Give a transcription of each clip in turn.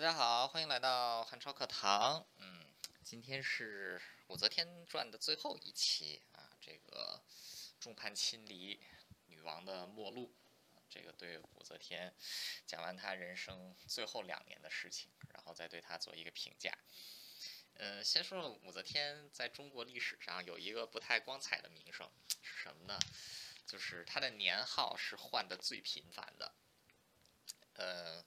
大家好，欢迎来到汉朝课堂。嗯，今天是武则天传的最后一期啊，这个众叛亲离，女王的末路，这个对武则天讲完她人生最后两年的事情，然后再对她做一个评价。嗯，先说说武则天在中国历史上有一个不太光彩的名声是什么呢？就是她的年号是换的最频繁的。呃，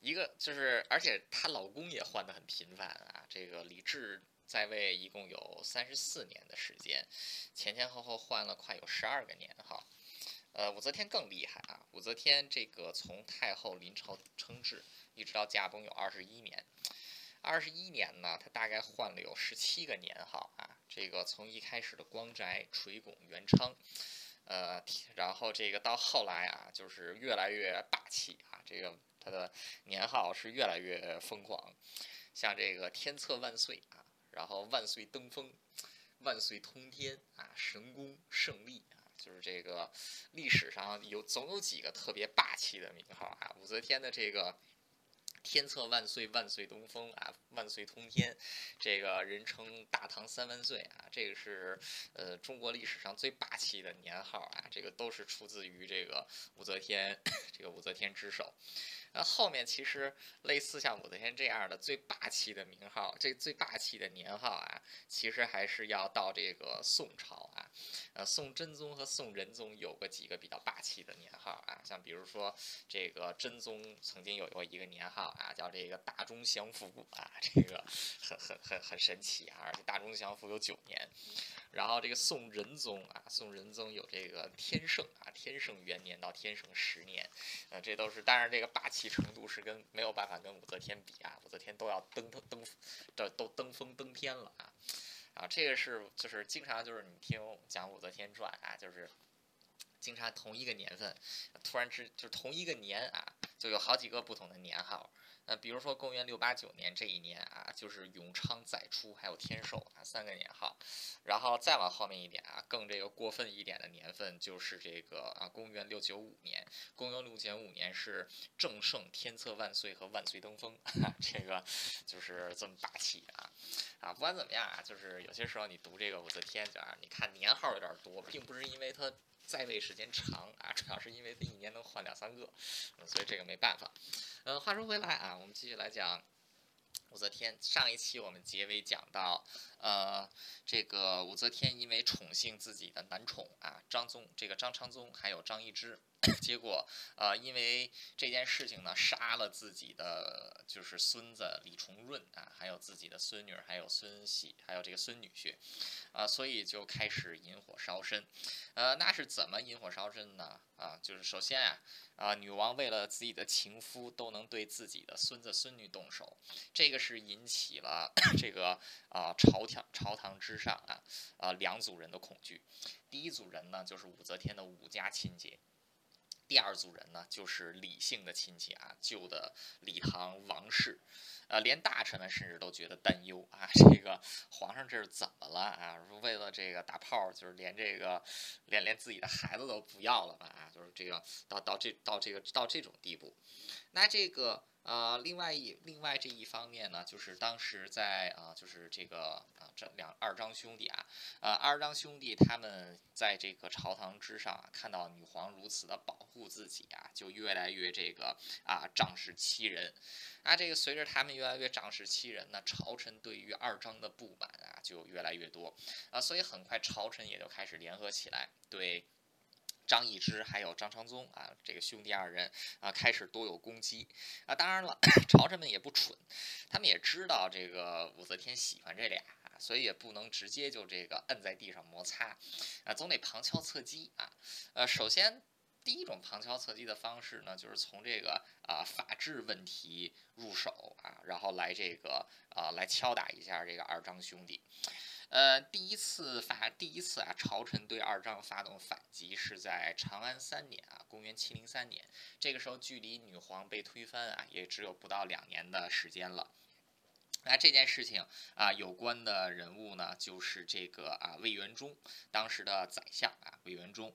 一个就是，而且她老公也换的很频繁啊。这个李治在位一共有三十四年的时间，前前后后换了快有十二个年号。呃，武则天更厉害啊！武则天这个从太后临朝称制一直到驾崩有二十一年，二十一年呢，她大概换了有十七个年号啊。这个从一开始的光宅、垂拱、元昌。呃，然后这个到后来啊，就是越来越霸气啊，这个他的年号是越来越疯狂，像这个天策万岁啊，然后万岁登封，万岁通天啊，神功胜利啊，就是这个历史上有总有几个特别霸气的名号啊，武则天的这个。天策万岁，万岁东风啊，万岁通天，这个人称大唐三万岁啊，这个是呃中国历史上最霸气的年号啊，这个都是出自于这个武则天，这个武则天之手。那后面其实类似像武则天这样的最霸气的名号，这最霸气的年号啊，其实还是要到这个宋朝啊。呃，宋真宗和宋仁宗有过几个比较霸气的年号啊，像比如说这个真宗曾经有过一个年号啊，叫这个大中祥符啊，这个很很很很神奇啊，而且大中祥符有九年。然后这个宋仁宗啊，宋仁宗有这个天圣啊，天圣元年到天圣十年，呃，这都是当然这个霸气程度是跟没有办法跟武则天比啊，武则天都要登登登，这都登峰登天了啊，啊，这个是就是经常就是你听讲武则天传啊，就是经常同一个年份，突然之就同一个年啊，就有好几个不同的年号。那比如说公元六八九年这一年啊，就是永昌、载初还有天寿啊三个年号，然后再往后面一点啊，更这个过分一点的年份就是这个啊公元六九五年，公元六九五年是正圣、天策万岁和万岁登封，这个就是这么霸气啊啊！不管怎么样啊，就是有些时候你读这个武则天就啊，你看年号有点多，并不是因为它。在位时间长啊，主要是因为他一年能换两三个，所以这个没办法。呃，话说回来啊，我们继续来讲武则天。上一期我们结尾讲到，呃，这个武则天因为宠幸自己的男宠啊，张宗，这个张昌宗还有张易之。结果，呃，因为这件事情呢，杀了自己的就是孙子李重润啊，还有自己的孙女，还有孙喜，还有这个孙女婿，啊，所以就开始引火烧身。呃，那是怎么引火烧身呢？啊，就是首先啊，啊，女王为了自己的情夫都能对自己的孙子孙女动手，这个是引起了 这个啊朝廷朝堂之上啊啊两组人的恐惧。第一组人呢，就是武则天的武家亲戚。第二组人呢，就是李姓的亲戚啊，旧的李唐王室，呃，连大臣们甚至都觉得担忧啊，这个皇上这是怎么了啊？为了这个打炮，就是连这个连连自己的孩子都不要了吧？啊，就是这个到到这到这个到这种地步，那这个。啊，另外一另外这一方面呢，就是当时在啊，就是这个啊，这两二张兄弟啊，啊二张兄弟他们在这个朝堂之上啊看到女皇如此的保护自己啊，就越来越这个啊仗势欺人，啊这个随着他们越来越仗势欺人呢，朝臣对于二张的不满啊就越来越多啊，所以很快朝臣也就开始联合起来对。张易之还有张昌宗啊，这个兄弟二人啊，开始多有攻击啊。当然了，朝臣们也不蠢，他们也知道这个武则天喜欢这俩，所以也不能直接就这个摁在地上摩擦啊，总得旁敲侧击啊。呃，首先第一种旁敲侧击的方式呢，就是从这个啊法治问题入手啊，然后来这个啊来敲打一下这个二张兄弟。呃，第一次发，第一次啊，朝臣对二张发动反击是在长安三年啊，公元七零三年。这个时候距离女皇被推翻啊，也只有不到两年的时间了。那这件事情啊，有关的人物呢，就是这个啊魏元忠，当时的宰相啊魏元忠。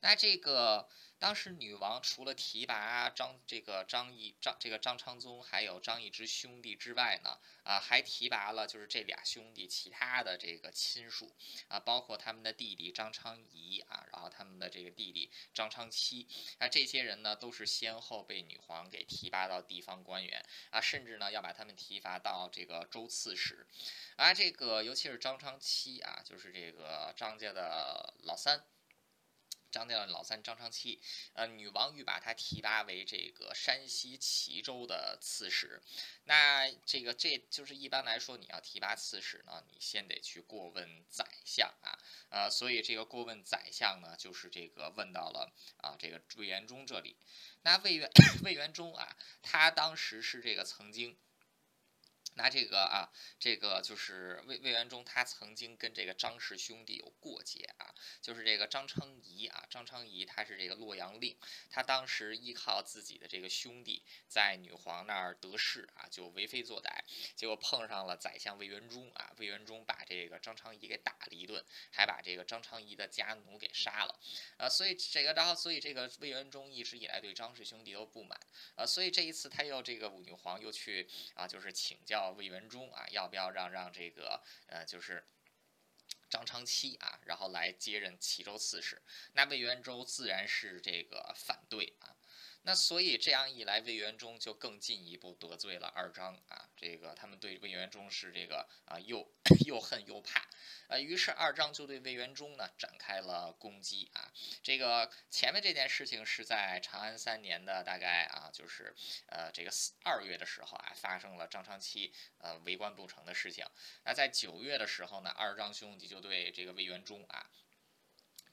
那这个。当时女王除了提拔张这个张毅张这个张昌宗还有张易之兄弟之外呢，啊还提拔了就是这俩兄弟其他的这个亲属啊，包括他们的弟弟张昌仪啊，然后他们的这个弟弟张昌期啊，这些人呢都是先后被女皇给提拔到地方官员啊，甚至呢要把他们提拔到这个州刺史啊，这个尤其是张昌期啊，就是这个张家的老三。张家的老三张昌期，呃，女王欲把他提拔为这个山西齐州的刺史。那这个这就是一般来说，你要提拔刺史呢，你先得去过问宰相啊，呃，所以这个过问宰相呢，就是这个问到了啊，这个魏元忠这里。那魏元 魏元忠啊，他当时是这个曾经。那这个啊，这个就是魏魏元忠，他曾经跟这个张氏兄弟有过节啊，就是这个张昌仪啊，张昌仪他是这个洛阳令，他当时依靠自己的这个兄弟在女皇那儿得势啊，就为非作歹，结果碰上了宰相魏元忠啊，魏元忠把这个张昌仪给打了一顿，还把这个张昌仪的家奴给杀了，啊，所以这个然后所以这个魏元忠一直以来对张氏兄弟都不满，啊，所以这一次他又这个武女皇又去啊，就是请教。魏元忠啊，要不要让让这个呃，就是张昌期啊，然后来接任齐州刺史？那魏元忠自然是这个反对啊。那所以这样一来，魏元忠就更进一步得罪了二张啊，这个他们对魏元忠是这个啊又 又恨又怕，呃，于是二张就对魏元忠呢展开了攻击啊。这个前面这件事情是在长安三年的大概啊，就是呃这个二月的时候啊，发生了张昌期呃为官不成的事情。那在九月的时候呢，二张兄弟就对这个魏元忠啊。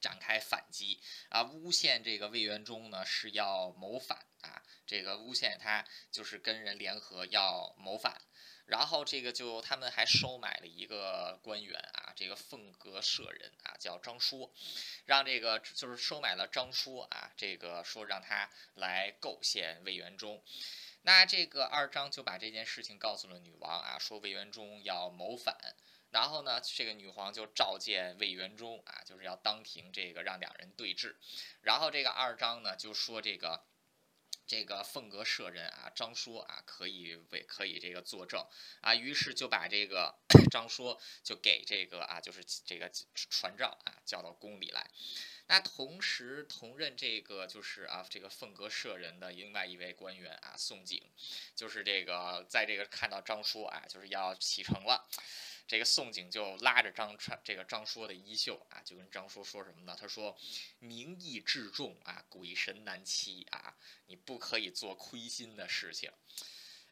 展开反击啊！诬陷这个魏元忠呢是要谋反啊！这个诬陷他就是跟人联合要谋反，然后这个就他们还收买了一个官员啊，这个凤阁舍人啊，叫张说，让这个就是收买了张说啊，这个说让他来构陷魏元忠。那这个二张就把这件事情告诉了女王啊，说魏元忠要谋反。然后呢，这个女皇就召见魏元忠啊，就是要当庭这个让两人对峙。然后这个二张呢就说这个这个凤阁舍人啊张说啊可以为可以这个作证啊，于是就把这个张说就给这个啊就是这个传召啊叫到宫里来。那同时同任这个就是啊这个凤阁舍人的另外一位官员啊宋景，就是这个在这个看到张说啊就是要启程了。这个宋景就拉着张传这个张说的衣袖啊，就跟张说说什么呢？他说：“名义至重啊，鬼神难欺啊，你不可以做亏心的事情。”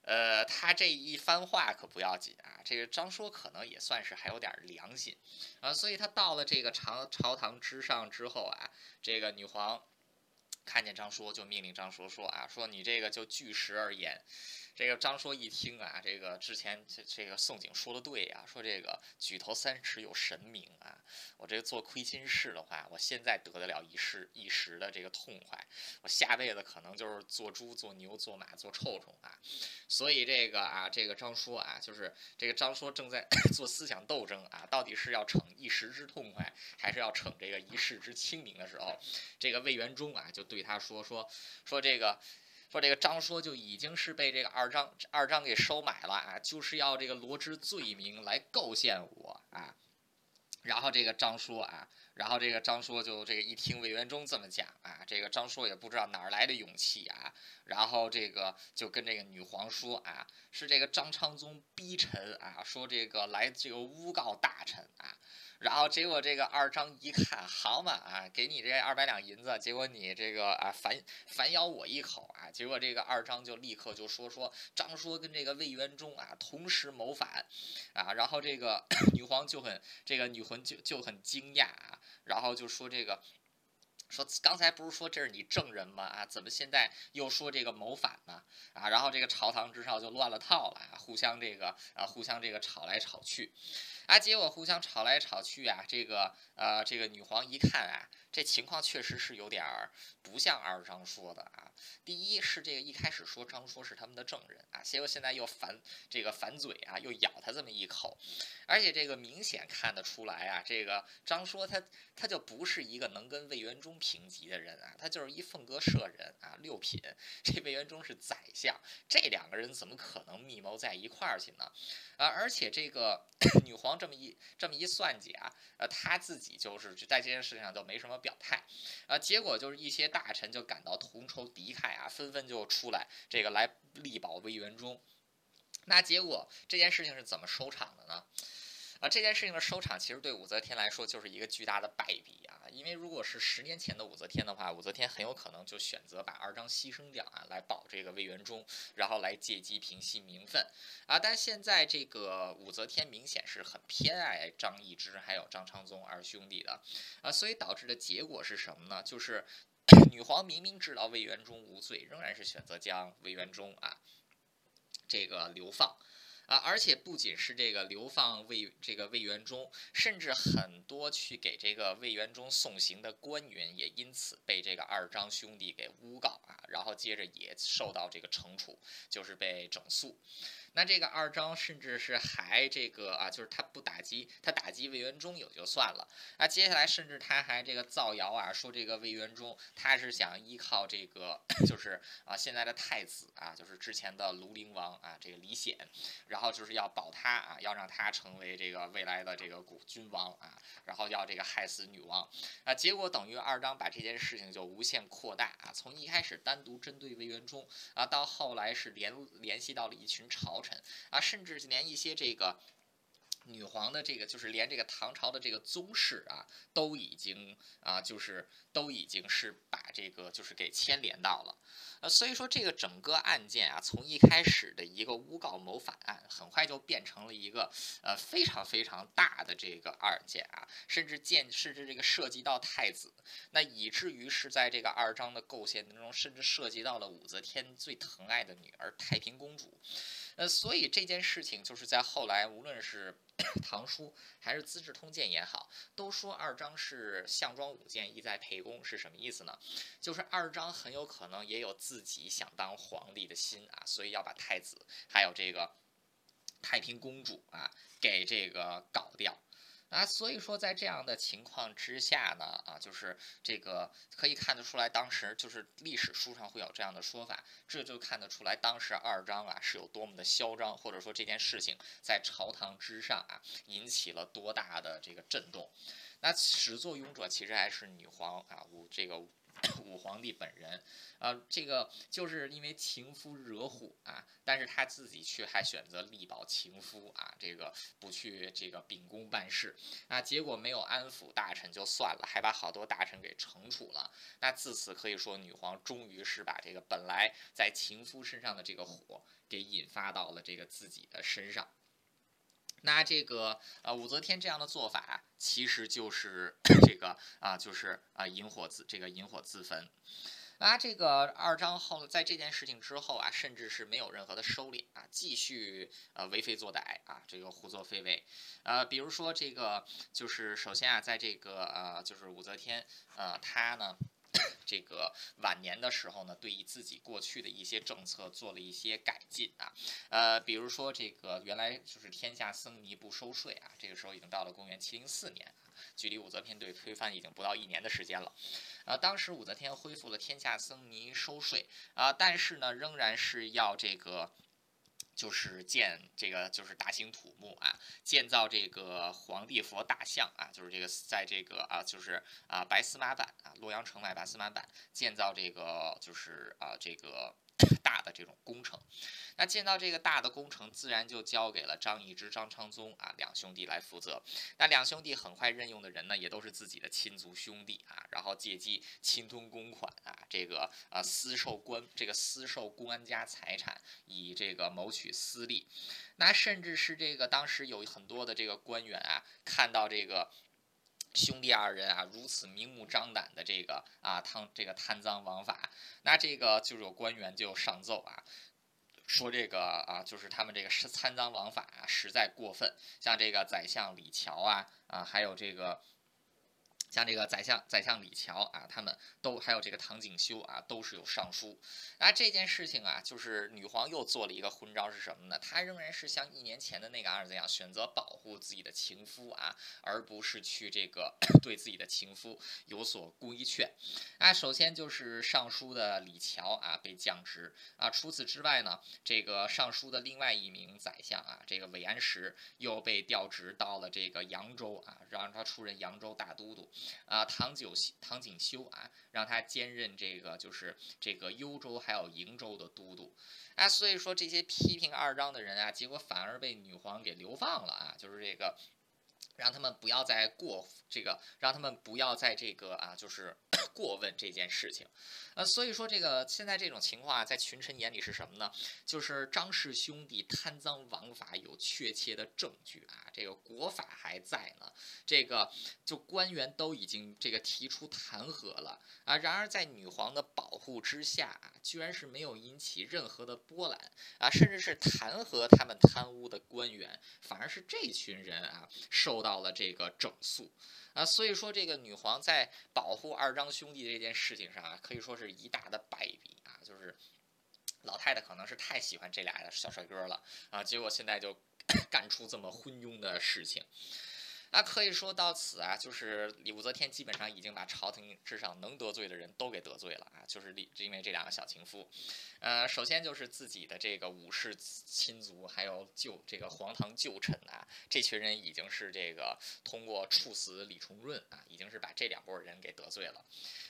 呃，他这一番话可不要紧啊，这个张说可能也算是还有点良心啊，所以他到了这个朝朝堂之上之后啊，这个女皇看见张说，就命令张说说啊，说你这个就据实而言。这个张说一听啊，这个之前这这个宋景说的对呀，说这个举头三尺有神明啊，我这个做亏心事的话，我现在得得了一时一时的这个痛快，我下辈子可能就是做猪、做牛、做马、做臭虫啊。所以这个啊，这个张说啊，就是这个张说正在 做思想斗争啊，到底是要逞一时之痛快，还是要逞这个一世之清明的时候，这个魏元忠啊就对他说说说这个。说这个张说就已经是被这个二张二张给收买了啊，就是要这个罗织罪名来构陷我啊。然后这个张说啊，然后这个张说就这个一听魏元忠这么讲啊，这个张说也不知道哪儿来的勇气啊，然后这个就跟这个女皇说啊，是这个张昌宗逼臣啊，说这个来这个诬告大臣啊。然后结果这个二张一看，好嘛啊，给你这二百两银子，结果你这个啊反反咬我一口啊，结果这个二张就立刻就说说张说跟这个魏元忠啊同时谋反，啊，然后这个 女皇就很这个女魂就就很惊讶啊，然后就说这个说刚才不是说这是你证人吗啊，怎么现在又说这个谋反呢啊，然后这个朝堂之上就乱了套了啊，互相这个啊互相这个吵来吵去。啊，结果互相吵来吵去啊，这个呃，这个女皇一看啊，这情况确实是有点儿不像二张说的啊。第一是这个一开始说张说是他们的证人啊，结果现在又反这个反嘴啊，又咬他这么一口，而且这个明显看得出来啊，这个张说他他就不是一个能跟魏元忠平级的人啊，他就是一凤阁舍人啊，六品，这魏元忠是宰相，这两个人怎么可能密谋在一块儿去呢？啊，而且这个 女皇这么一这么一算计啊，呃，他自己就是在这件事情上就没什么表态，啊，结果就是一些大臣就感到同仇敌忾啊，纷纷就出来这个来力保魏元忠。那结果这件事情是怎么收场的呢？啊，这件事情的收场其实对武则天来说就是一个巨大的败笔啊！因为如果是十年前的武则天的话，武则天很有可能就选择把二张牺牲掉啊，来保这个魏元忠，然后来借机平息民愤啊。但现在这个武则天明显是很偏爱张易之还有张昌宗二兄弟的啊，所以导致的结果是什么呢？就是 女皇明明知道魏元忠无罪，仍然是选择将魏元忠啊这个流放。啊，而且不仅是这个流放魏这个魏元忠，甚至很多去给这个魏元忠送行的官员，也因此被这个二张兄弟给诬告啊，然后接着也受到这个惩处，就是被整肃。那这个二张甚至是还这个啊，就是他不打击他打击魏元忠也就算了，啊，接下来甚至他还这个造谣啊，说这个魏元忠他是想依靠这个 就是啊现在的太子啊，就是之前的庐陵王啊这个李显，然后就是要保他啊，要让他成为这个未来的这个古君王啊，然后要这个害死女王啊，结果等于二张把这件事情就无限扩大啊，从一开始单独针对魏元忠啊，到后来是联联系到了一群朝。臣啊，甚至连一些这个女皇的这个，就是连这个唐朝的这个宗室啊，都已经啊，就是都已经是把这个就是给牵连到了。呃，所以说这个整个案件啊，从一开始的一个诬告谋反案，很快就变成了一个呃非常非常大的这个案件啊，甚至见甚至这个涉及到太子，那以至于是在这个二章的构陷当中，甚至涉及到了武则天最疼爱的女儿太平公主。呃，所以这件事情就是在后来，无论是 《唐书》还是《资治通鉴》也好，都说二章是项庄舞剑，意在沛公，是什么意思呢？就是二章很有可能也有自己想当皇帝的心啊，所以要把太子还有这个太平公主啊给这个搞掉。啊，所以说在这样的情况之下呢，啊，就是这个可以看得出来，当时就是历史书上会有这样的说法，这就看得出来当时二张啊是有多么的嚣张，或者说这件事情在朝堂之上啊引起了多大的这个震动。那始作俑者其实还是女皇啊，武这个。武皇帝本人，啊，这个就是因为情夫惹虎啊，但是他自己却还选择力保情夫啊，这个不去这个秉公办事啊，结果没有安抚大臣就算了，还把好多大臣给惩处了。那自此可以说，女皇终于是把这个本来在情夫身上的这个火给引发到了这个自己的身上。那这个呃武则天这样的做法，其实就是 这个啊，就是啊引火自这个引火自焚。那，这个二章后在这件事情之后啊，甚至是没有任何的收敛啊，继续呃为非作歹啊，这个胡作非为。呃，比如说这个就是首先啊，在这个呃就是武则天呃她呢。这个晚年的时候呢，对于自己过去的一些政策做了一些改进啊，呃，比如说这个原来就是天下僧尼不收税啊，这个时候已经到了公元七零四年，距离武则天对推翻已经不到一年的时间了，呃，当时武则天恢复了天下僧尼收税啊，但是呢，仍然是要这个。就是建这个，就是大兴土木啊，建造这个皇帝佛大像啊，就是这个在这个啊，就是啊白司马版啊，洛阳城外白司马版建造这个，就是啊这个。大的这种工程，那见到这个大的工程，自然就交给了张易之、张昌宗啊两兄弟来负责。那两兄弟很快任用的人呢，也都是自己的亲族兄弟啊，然后借机侵吞公款啊，这个啊私受官这个私受公安家财产，以这个谋取私利。那甚至是这个当时有很多的这个官员啊，看到这个。兄弟二人啊，如此明目张胆的这个啊贪这个贪赃枉法，那这个就有官员就上奏啊，说这个啊就是他们这个是贪赃枉法啊，实在过分。像这个宰相李峤啊啊，还有这个像这个宰相宰相李峤啊，他们都还有这个唐景修啊，都是有上书。那这件事情啊，就是女皇又做了一个昏招是什么呢？她仍然是像一年前的那个儿子一样，选择保护自己的情夫啊，而不是去这个 对自己的情夫有所规劝。啊，首先就是上书的李峤啊被降职啊。除此之外呢，这个上书的另外一名宰相啊，这个韦安石又被调职到了这个扬州啊，让他出任扬州大都督。啊，唐九唐景修啊，让他兼任这个就是这个幽州还有瀛州的都督，啊，所以说这些批评二张的人啊，结果反而被女皇给流放了啊，就是这个。让他们不要再过这个，让他们不要在这个啊，就是 过问这件事情，呃，所以说这个现在这种情况啊，在群臣眼里是什么呢？就是张氏兄弟贪赃枉法有确切的证据啊，这个国法还在呢，这个就官员都已经这个提出弹劾了啊，然而在女皇的保护之下啊，居然是没有引起任何的波澜啊，甚至是弹劾他们贪污的官员，反而是这群人啊受。到了这个整肃啊，所以说这个女皇在保护二张兄弟这件事情上啊，可以说是一大的败笔啊，就是老太太可能是太喜欢这俩小帅哥了啊，结果现在就 干出这么昏庸的事情。那可以说到此啊，就是武则天基本上已经把朝廷之上能得罪的人都给得罪了啊，就是李因为这两个小情妇，呃，首先就是自己的这个武士亲族，还有旧这个皇堂旧臣啊，这群人已经是这个通过处死李重润啊，已经是把这两拨人给得罪了，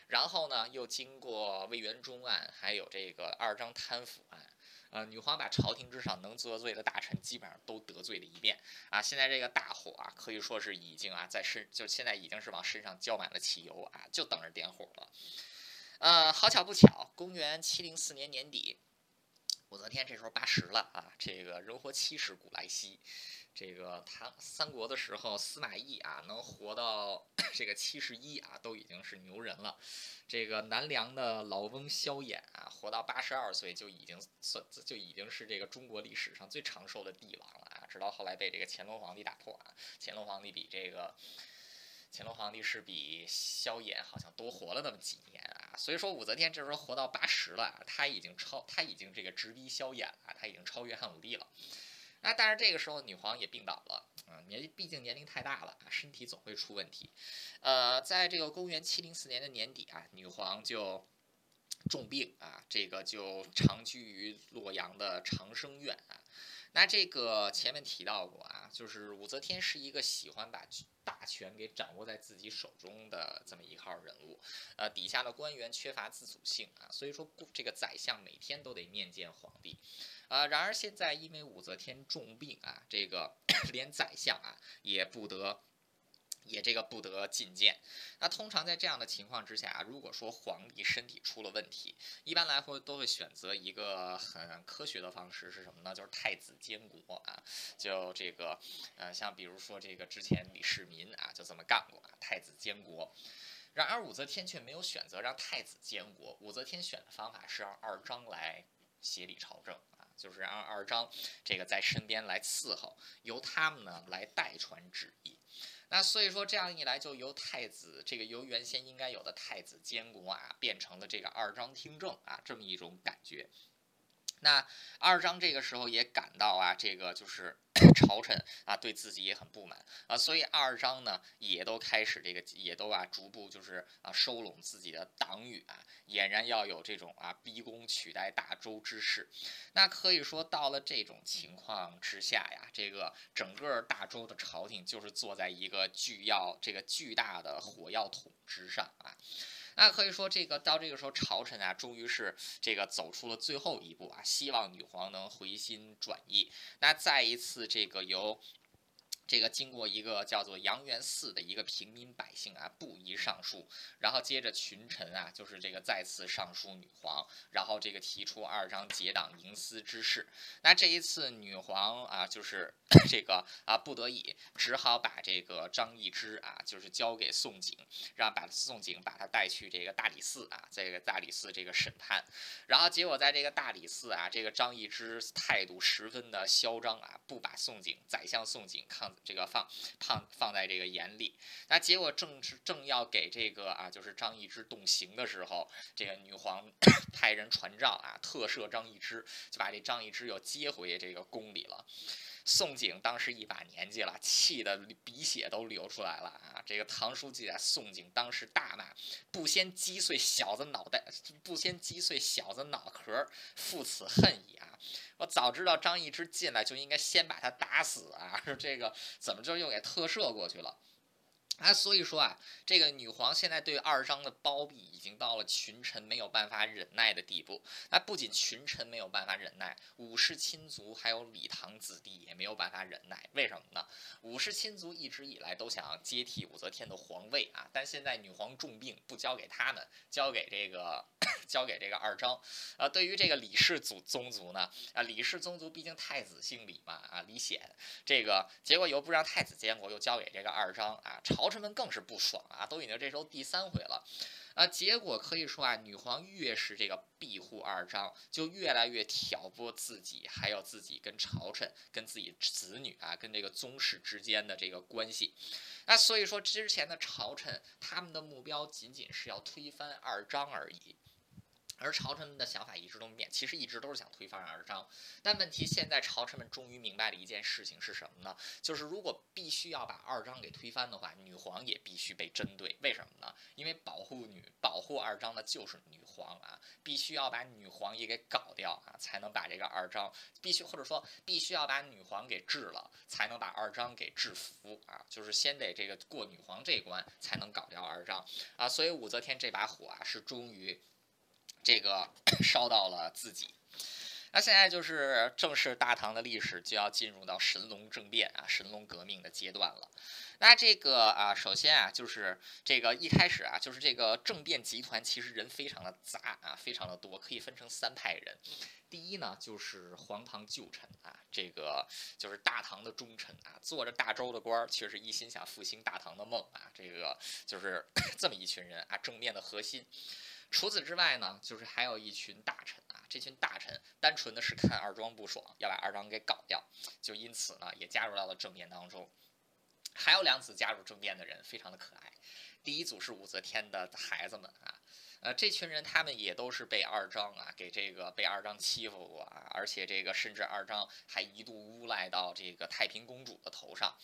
然后呢，又经过魏元忠案，还有这个二张贪腐案。呃，女皇把朝廷之上能得罪的大臣基本上都得罪了一遍啊！现在这个大火啊，可以说是已经啊在身，就现在已经是往身上浇满了汽油啊，就等着点火了。呃，好巧不巧，公元七零四年年底，武则天这时候八十了啊，这个人活七十古来稀。这个唐三国的时候，司马懿啊能活到 这个七十一啊，都已经是牛人了。这个南梁的老翁萧衍啊，活到八十二岁就已经算就已经是这个中国历史上最长寿的帝王了啊。直到后来被这个乾隆皇帝打破啊，乾隆皇帝比这个乾隆皇帝是比萧衍好像多活了那么几年啊。所以说武则天这时候活到八十了，他已经超他已经这个直逼萧衍了，他已经超越汉武帝了。那但是这个时候女皇也病倒了，啊，年毕竟年龄太大了啊，身体总会出问题。呃，在这个公元七零四年的年底啊，女皇就重病啊，这个就长居于洛阳的长生院啊。那这个前面提到过啊，就是武则天是一个喜欢把大权给掌握在自己手中的这么一号人物，呃，底下的官员缺乏自主性啊，所以说这个宰相每天都得面见皇帝。啊，然而现在因为武则天重病啊，这个 连宰相啊也不得，也这个不得觐见。那通常在这样的情况之下，如果说皇帝身体出了问题，一般来说都会选择一个很科学的方式是什么呢？就是太子监国啊，就这个呃，像比如说这个之前李世民啊就这么干过啊，太子监国。然而武则天却没有选择让太子监国，武则天选的方法是让二张来协理朝政。就是让二张这个在身边来伺候，由他们呢来代传旨意。那所以说这样一来，就由太子这个由原先应该有的太子监国啊，变成了这个二张听政啊，这么一种感觉。那二张这个时候也感到啊，这个就是 朝臣啊对自己也很不满啊，所以二张呢也都开始这个也都啊逐步就是啊收拢自己的党羽啊，俨然要有这种啊逼宫取代大周之势。那可以说到了这种情况之下呀，这个整个大周的朝廷就是坐在一个巨要这个巨大的火药桶之上啊。那可以说，这个到这个时候，朝臣啊，终于是这个走出了最后一步啊，希望女皇能回心转意。那再一次，这个由。这个经过一个叫做杨元嗣的一个平民百姓啊，布衣上书，然后接着群臣啊，就是这个再次上书女皇，然后这个提出二张结党营私之事。那这一次女皇啊，就是 这个啊，不得已只好把这个张易之啊，就是交给宋璟，让把宋璟把他带去这个大理寺啊，这个大理寺这个审判。然后结果在这个大理寺啊，这个张易之态度十分的嚣张啊，不把宋璟宰相宋璟看。这个放放放在这个眼里。那结果正是正要给这个啊，就是张易之动刑的时候，这个女皇 派人传召啊，特赦张易之，就把这张易之又接回这个宫里了。宋璟当时一把年纪了，气得鼻血都流出来了啊！这个唐书记啊，宋璟当时大骂：“不先击碎小子脑袋，不先击碎小子脑壳，负此恨矣啊！我早知道张易之进来就应该先把他打死啊！这个怎么就又给特赦过去了？”啊，所以说啊，这个女皇现在对二张的包庇已经到了群臣没有办法忍耐的地步。那不仅群臣没有办法忍耐，武氏亲族还有李唐子弟也没有办法忍耐。为什么呢？武氏亲族一直以来都想接替武则天的皇位啊，但现在女皇重病，不交给他们，交给这个 交给这个二张。啊，对于这个李氏祖宗族呢，啊，李氏宗族毕竟太子姓李嘛，啊，李显，这个结果又不让太子监国，又交给这个二张啊，朝。朝臣们更是不爽啊，都已经这时候第三回了，啊，结果可以说啊，女皇越是这个庇护二张，就越来越挑拨自己，还有自己跟朝臣、跟自己子女啊，跟这个宗室之间的这个关系。那所以说，之前的朝臣他们的目标仅仅是要推翻二张而已。而朝臣们的想法一直都没变，其实一直都是想推翻二张。但问题现在朝臣们终于明白了一件事情是什么呢？就是如果必须要把二张给推翻的话，女皇也必须被针对。为什么呢？因为保护女、保护二张的就是女皇啊，必须要把女皇也给搞掉啊，才能把这个二张必须或者说必须要把女皇给治了，才能把二张给制服啊，就是先得这个过女皇这关，才能搞掉二张啊。所以武则天这把火啊，是终于。这个 烧到了自己，那现在就是正式大唐的历史就要进入到神龙政变啊，神龙革命的阶段了。那这个啊，首先啊，就是这个一开始啊，就是这个政变集团其实人非常的杂啊，非常的多，可以分成三派人。第一呢，就是黄唐旧臣啊，这个就是大唐的忠臣啊，做着大周的官儿，却是一心想复兴大唐的梦啊，这个就是 这么一群人啊，政变的核心。除此之外呢，就是还有一群大臣啊，这群大臣单纯的是看二庄不爽，要把二庄给搞掉，就因此呢，也加入到了政变当中。还有两组加入政变的人，非常的可爱。第一组是武则天的孩子们啊，呃，这群人他们也都是被二张啊给这个被二张欺负过啊，而且这个甚至二张还一度诬赖到这个太平公主的头上。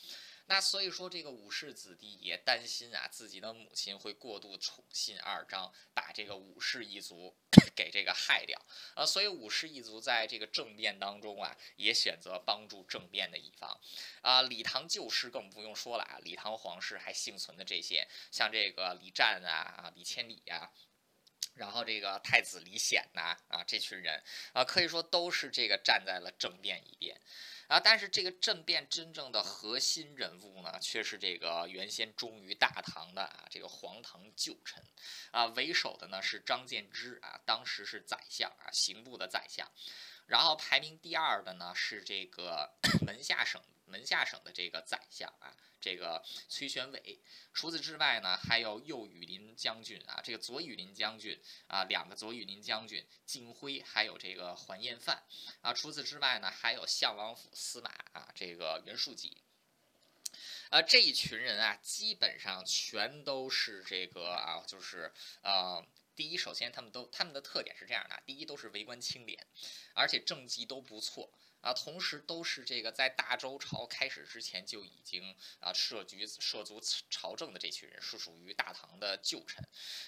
那所以说，这个武氏子弟也担心啊，自己的母亲会过度宠信二张，把这个武氏一族给这个害掉啊。所以武氏一族在这个政变当中啊，也选择帮助政变的一方啊。李唐旧氏更不用说了啊，李唐皇室还幸存的这些，像这个李湛啊、啊李千里呀，然后这个太子李显呐啊，这群人啊，可以说都是这个站在了政变一边。啊，但是这个政变真正的核心人物呢，却是这个原先忠于大唐的啊，这个皇堂旧臣，啊，为首的呢是张建之啊，当时是宰相啊，刑部的宰相，然后排名第二的呢是这个 门下省。门下省的这个宰相啊，这个崔玄伟。除此之外呢，还有右羽林将军啊，这个左羽林将军啊，两个左羽林将军金辉，还有这个桓彦范啊。除此之外呢，还有相王府司马啊，这个袁术己。啊，这一群人啊，基本上全都是这个啊，就是呃，第一，首先他们都他们的特点是这样的：第一，都是为官清廉，而且政绩都不错。啊，同时都是这个在大周朝开始之前就已经啊涉局涉足朝政的这群人，是属于大唐的旧臣。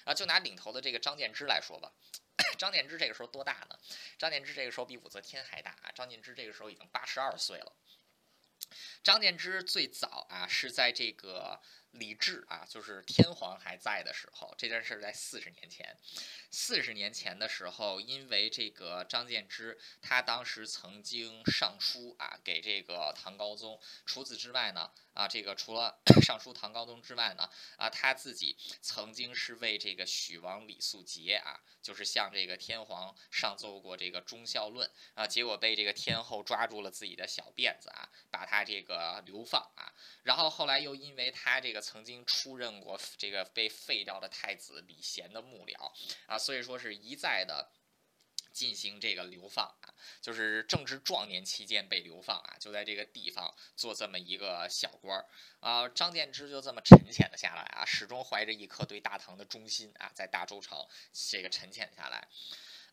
啊，就拿领头的这个张建之来说吧，张建之这个时候多大呢？张建之这个时候比武则天还大啊！张建之这个时候已经八十二岁了。张建之最早啊是在这个。李治啊，就是天皇还在的时候，这件事在四十年前。四十年前的时候，因为这个张建之，他当时曾经上书啊，给这个唐高宗。除此之外呢，啊，这个除了 上书唐高宗之外呢，啊，他自己曾经是为这个许王李素节啊，就是向这个天皇上奏过这个忠孝论啊，结果被这个天后抓住了自己的小辫子啊，把他这个流放啊，然后后来又因为他这个。曾经出任过这个被废掉的太子李贤的幕僚啊，所以说是一再的进行这个流放啊，就是正值壮年期间被流放啊，就在这个地方做这么一个小官儿啊。张建之就这么沉潜了下来啊，始终怀着一颗对大唐的忠心啊，在大周朝这个沉潜下来。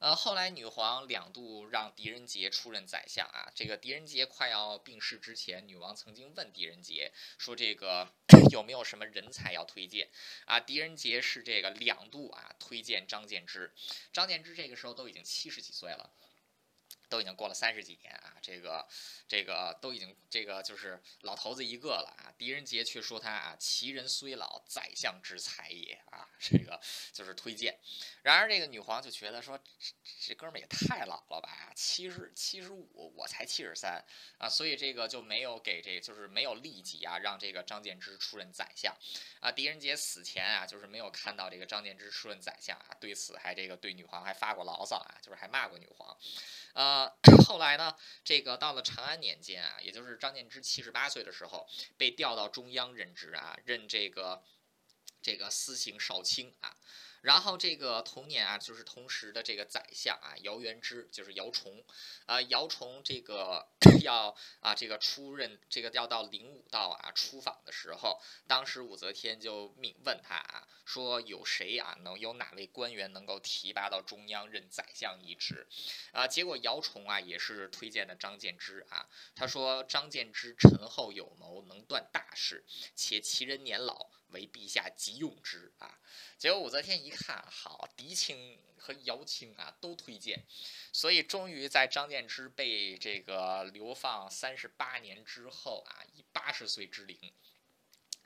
呃，后来女皇两度让狄仁杰出任宰相啊。这个狄仁杰快要病逝之前，女王曾经问狄仁杰说：“这个 有没有什么人才要推荐？”啊，狄仁杰是这个两度啊推荐张建之。张建之这个时候都已经七十几岁了。都已经过了三十几年啊，这个，这个都已经这个就是老头子一个了啊。狄仁杰却说他啊，其人虽老，宰相之才也啊，这个就是推荐。然而这个女皇就觉得说，这这哥们儿也太老了吧，七十七十五，我才七十三啊，所以这个就没有给这就是没有立即啊让这个张建之出任宰相啊。狄仁杰死前啊，就是没有看到这个张建之出任宰相啊，对此还这个对女皇还发过牢骚啊，就是还骂过女皇。后来呢，这个到了长安年间啊，也就是张建之七十八岁的时候，被调到中央任职啊，任这个这个司刑少卿啊。然后这个同年啊，就是同时的这个宰相啊，姚元之就是姚崇，啊，姚崇这个 要啊，这个出任这个要到灵武道啊出访的时候，当时武则天就命问他啊，说有谁啊能有哪位官员能够提拔到中央任宰相一职，啊，结果姚崇啊也是推荐的张建之啊，他说张建之臣厚有谋，能断大事，且其人年老。为陛下急用之啊！结果武则天一看，好，狄青和姚青啊都推荐，所以终于在张建之被这个流放三十八年之后啊，以八十岁之龄，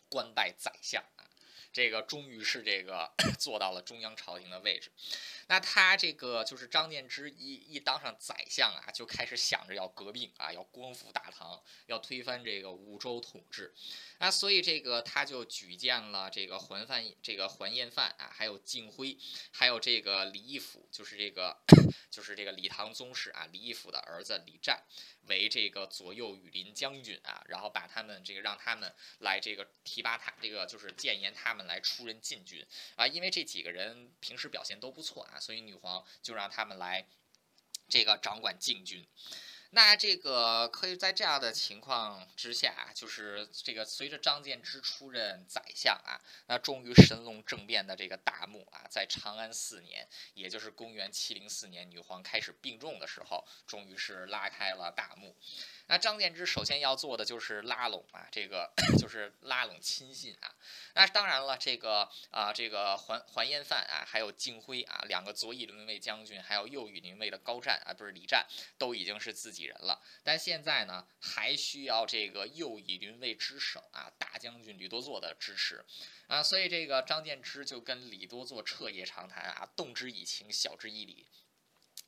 官拜宰相啊。这个终于是这个 做到了中央朝廷的位置，那他这个就是张建之一一当上宰相啊，就开始想着要革命啊，要光复大唐，要推翻这个五州统治，啊，所以这个他就举荐了这个桓范这个桓彦范啊，还有敬辉，还有这个李义府，就是这个 就是这个李唐宗室啊，李义府的儿子李湛。为这个左右羽林将军啊，然后把他们这个让他们来这个提拔他，这个就是谏言他他们来出任禁军啊，因为这几个人平时表现都不错啊，所以女皇就让他们来这个掌管禁军。那这个可以在这样的情况之下，就是这个随着张建之出任宰相啊，那终于神龙政变的这个大幕啊，在长安四年，也就是公元七零四年，女皇开始病重的时候，终于是拉开了大幕。那张建之首先要做的就是拉拢啊，这个 就是拉拢亲信啊。那当然了，这个啊，这个桓桓彦范啊，还有敬辉啊，两个左翼临卫将军，还有右翼临卫的高湛啊，不是李湛，都已经是自己人了。但现在呢，还需要这个右翼临卫之首啊，大将军李多作的支持啊。所以这个张建之就跟李多作彻夜长谈啊，动之以情，晓之以理。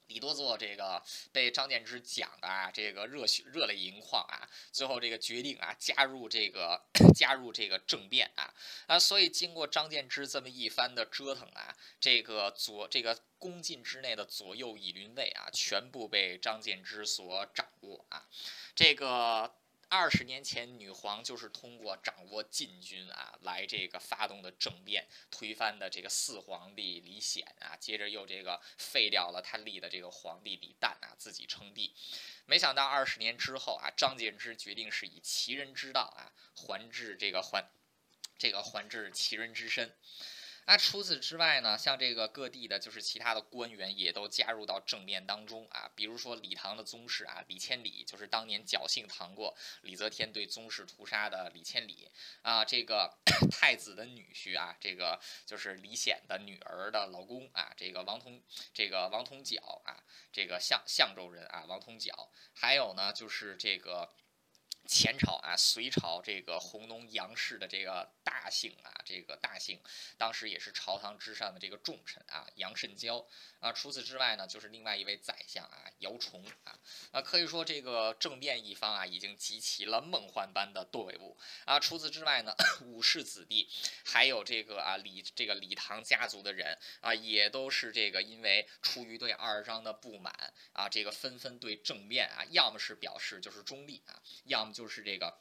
李多作这个被张建之讲的啊，这个热血热泪盈眶啊，最后这个决定啊，加入这个 加入这个政变啊啊，所以经过张建之这么一番的折腾啊，这个左这个宫禁之内的左右以邻卫啊，全部被张建之所掌握啊，这个。二十年前，女皇就是通过掌握禁军啊，来这个发动的政变，推翻的这个四皇帝李显啊，接着又这个废掉了他立的这个皇帝李旦啊，自己称帝。没想到二十年之后啊，张柬之决定是以其人之道啊，还治这个还这个还治其人之身。那除此之外呢，像这个各地的，就是其他的官员也都加入到政变当中啊。比如说李唐的宗室啊，李千里，就是当年侥幸逃过李则天对宗室屠杀的李千里啊。这个 太子的女婿啊，这个就是李显的女儿的老公啊，这个王同，这个王同角啊，这个相相州人啊，王同角。还有呢，就是这个。前朝啊，隋朝这个弘农杨氏的这个大姓啊，这个大姓，当时也是朝堂之上的这个重臣啊，杨慎交啊。除此之外呢，就是另外一位宰相啊，姚崇啊。啊，可以说这个政变一方啊，已经集齐了梦幻般的队伍啊。除此之外呢，武氏子弟，还有这个啊李这个李唐家族的人啊，也都是这个因为出于对二张的不满啊，这个纷纷对政变啊，要么是表示就是中立啊，要么。就是这个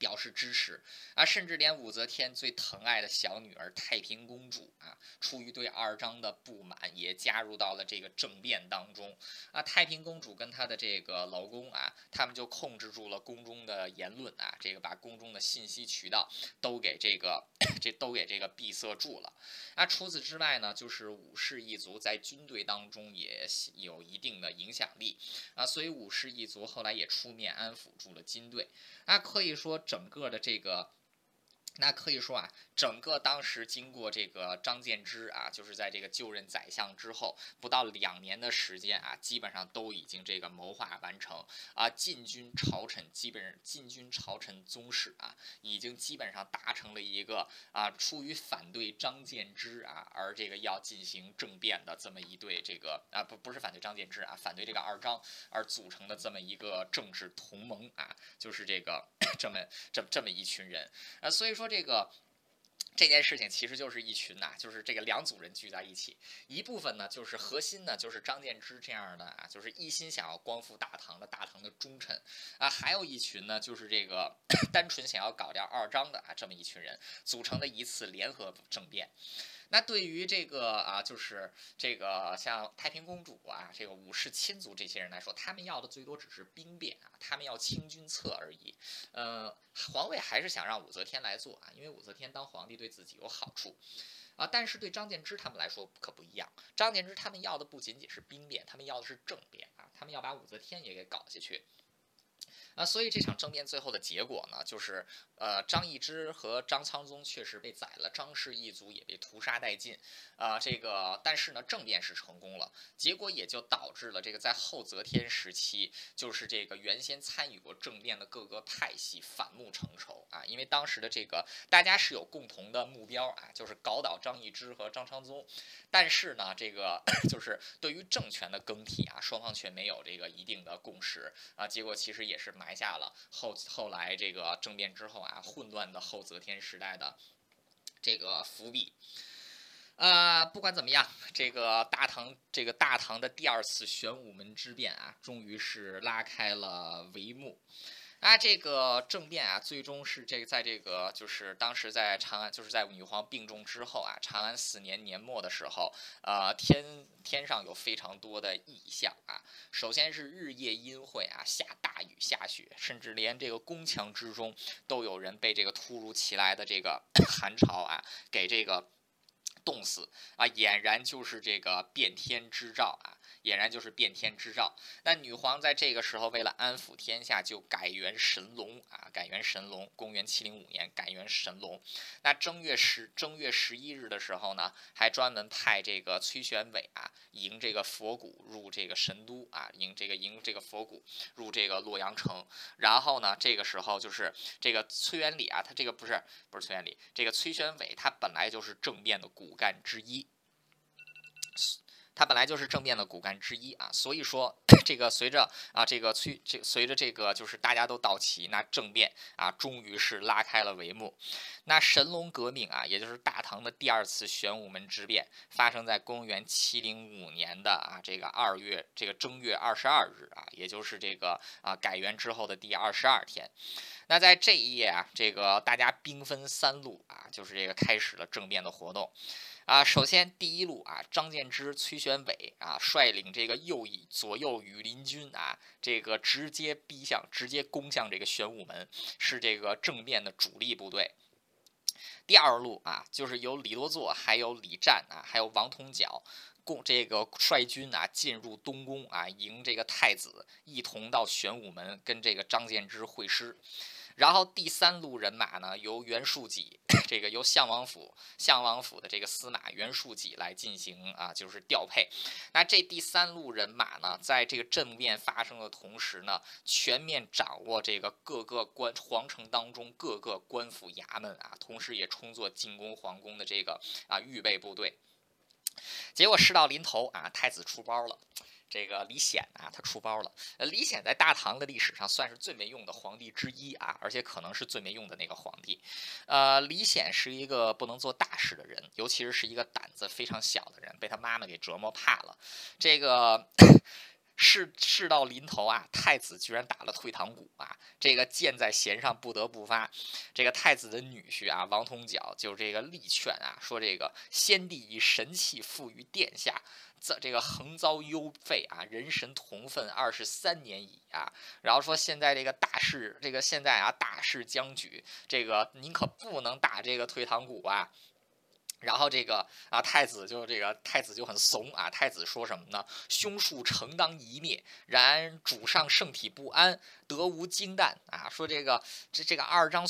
表示支持啊，甚至连武则天最疼爱的小女儿太平公主啊，出于对二张的不满，也加入到了这个政变当中啊。太平公主跟她的这个老公啊，他们就控制住了宫中的言论啊，这个把宫中的信息渠道都给这个 这都给这个闭塞住了啊。除此之外呢，就是武士一族在军队当中也有一定的影响力啊，所以武士一族后来也出面安抚住了军队啊，可以说。整个的这个。那可以说啊，整个当时经过这个张建之啊，就是在这个就任宰相之后，不到两年的时间啊，基本上都已经这个谋划完成啊，进军朝臣，基本上进军朝臣宗室啊，已经基本上达成了一个啊，出于反对张建之啊，而这个要进行政变的这么一对这个啊，不不是反对张建之啊，反对这个二张而组成的这么一个政治同盟啊，就是这个 这么这这么一群人啊，所以说。这个这件事情其实就是一群呐，就是这个两组人聚在一起，一部分呢就是核心呢就是张建之这样的啊，就是一心想要光复大唐的大唐的忠臣啊，还有一群呢就是这个 单纯想要搞掉二张的啊这么一群人组成的一次联合政变。那对于这个啊，就是这个像太平公主啊，这个武士亲族这些人来说，他们要的最多只是兵变啊，他们要清君侧而已。呃，皇位还是想让武则天来做啊，因为武则天当皇帝对自己有好处啊。但是对张建之他们来说可不一样，张建之他们要的不仅仅是兵变，他们要的是政变啊，他们要把武则天也给搞下去。啊，所以这场政变最后的结果呢，就是呃，张易之和张苍宗确实被宰了，张氏一族也被屠杀殆尽。啊，这个但是呢，政变是成功了，结果也就导致了这个在后则天时期，就是这个原先参与过政变的各个派系反目成仇啊，因为当时的这个大家是有共同的目标啊，就是搞倒张易之和张昌宗，但是呢，这个 就是对于政权的更替啊，双方却没有这个一定的共识啊，结果其实也是埋下了后后来这个政变之后啊，啊混乱的后则天时代的这个伏笔。呃，不管怎么样，这个大唐这个大唐的第二次玄武门之变啊，终于是拉开了帷幕。啊，这个政变啊，最终是这个在这个就是当时在长安，就是在女皇病重之后啊，长安四年年末的时候，呃，天天上有非常多的异象啊。首先是日夜阴晦啊，下大雨下雪，甚至连这个宫墙之中都有人被这个突如其来的这个 寒潮啊给这个。冻死啊，俨然就是这个变天之兆啊，俨然就是变天之兆。那女皇在这个时候为了安抚天下，就改元神龙啊，改元神龙。公元七零五年改元神龙。那正月十正月十一日的时候呢，还专门派这个崔玄伟啊，迎这个佛骨入这个神都啊，迎这个迎这个佛骨入这个洛阳城。然后呢，这个时候就是这个崔元礼啊，他这个不是不是崔元礼，这个崔玄伟他本来就是政变的骨。骨干之一，他本来就是政变的骨干之一啊，所以说 这个随着啊这个催这随着这个就是大家都到齐，那政变啊终于是拉开了帷幕。那神龙革命啊，也就是大唐的第二次玄武门之变，发生在公元七零五年的啊这个二月这个正月二十二日啊，也就是这个啊改元之后的第二十二天。那在这一页啊，这个大家兵分三路啊，就是这个开始了政变的活动，啊，首先第一路啊，张建之、崔玄伟啊，率领这个右翼左右羽林军啊，这个直接逼向、直接攻向这个玄武门，是这个正面的主力部队。第二路啊，就是由李多作、还有李战啊，还有王同角共这个率军啊，进入东宫啊，迎这个太子，一同到玄武门跟这个张建之会师。然后第三路人马呢，由袁术己，这个由相王府相王府的这个司马袁术己来进行啊，就是调配。那这第三路人马呢，在这个政变发生的同时呢，全面掌握这个各个官皇城当中各个官府衙门啊，同时也充作进攻皇宫的这个啊预备部队。结果事到临头啊，太子出包了。这个李显啊，他出包了。呃，李显在大唐的历史上算是最没用的皇帝之一啊，而且可能是最没用的那个皇帝。呃，李显是一个不能做大事的人，尤其是是一个胆子非常小的人，被他妈妈给折磨怕了。这个。事事到临头啊，太子居然打了退堂鼓啊！这个箭在弦上不得不发。这个太子的女婿啊，王同角就这个力劝啊，说这个先帝以神器赋予殿下，这这个横遭忧废啊，人神同愤二十三年矣啊。然后说现在这个大势，这个现在啊大势将举，这个您可不能打这个退堂鼓啊。然后这个啊，太子就这个太子就很怂啊。太子说什么呢？凶术诚当一灭，然主上圣体不安，得无惊惮啊。说这个这这个二张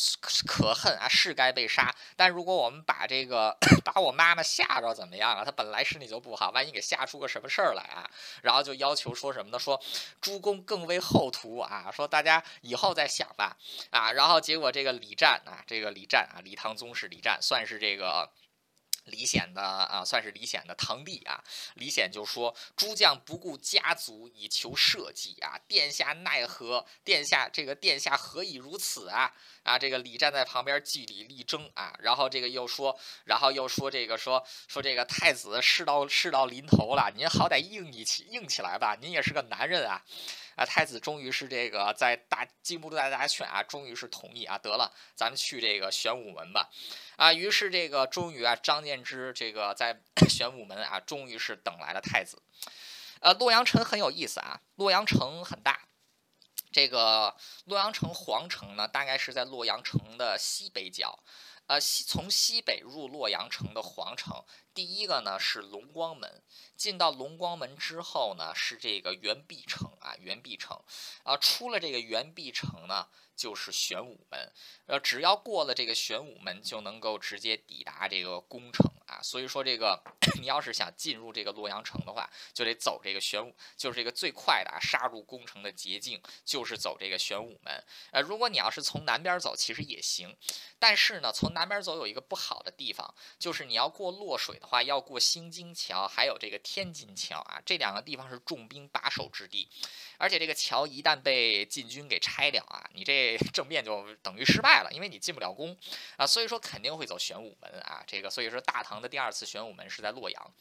可恨啊，是该被杀。但如果我们把这个把我妈妈吓着怎么样啊？她本来身体就不好，万一给吓出个什么事儿来啊？然后就要求说什么呢？说诸公更为后图啊。说大家以后再想吧啊。然后结果这个李战啊，这个李战啊，李唐宗室李战算是这个。李显的啊，算是李显的堂弟啊。李显就说：“诸将不顾家族以求社稷啊，殿下奈何？殿下这个殿下何以如此啊？啊，这个李站在旁边据理力争啊。然后这个又说，然后又说这个说说这个太子事到事到临头了，您好歹硬一起硬起来吧，您也是个男人啊。”啊，太子终于是这个在大经不住大家劝啊，终于是同意啊，得了，咱们去这个玄武门吧。啊，于是这个终于啊，张建之这个在 玄武门啊，终于是等来了太子。呃，洛阳城很有意思啊，洛阳城很大。这个洛阳城皇城呢，大概是在洛阳城的西北角。呃，西从西北入洛阳城的皇城，第一个呢是龙光门。进到龙光门之后呢，是这个元璧城啊，元璧城。啊，出了这个元璧城呢，就是玄武门。呃，只要过了这个玄武门，就能够直接抵达这个宫城。啊，所以说这个 你要是想进入这个洛阳城的话，就得走这个玄武，就是这个最快的啊杀入宫城的捷径，就是走这个玄武门。呃，如果你要是从南边走，其实也行，但是呢，从南边走有一个不好的地方，就是你要过洛水的话，要过兴津桥，还有这个天津桥啊，这两个地方是重兵把守之地，而且这个桥一旦被晋军给拆掉啊，你这 政变就等于失败了，因为你进不了宫啊，所以说肯定会走玄武门啊，这个所以说大唐。的第二次玄武门是在洛阳，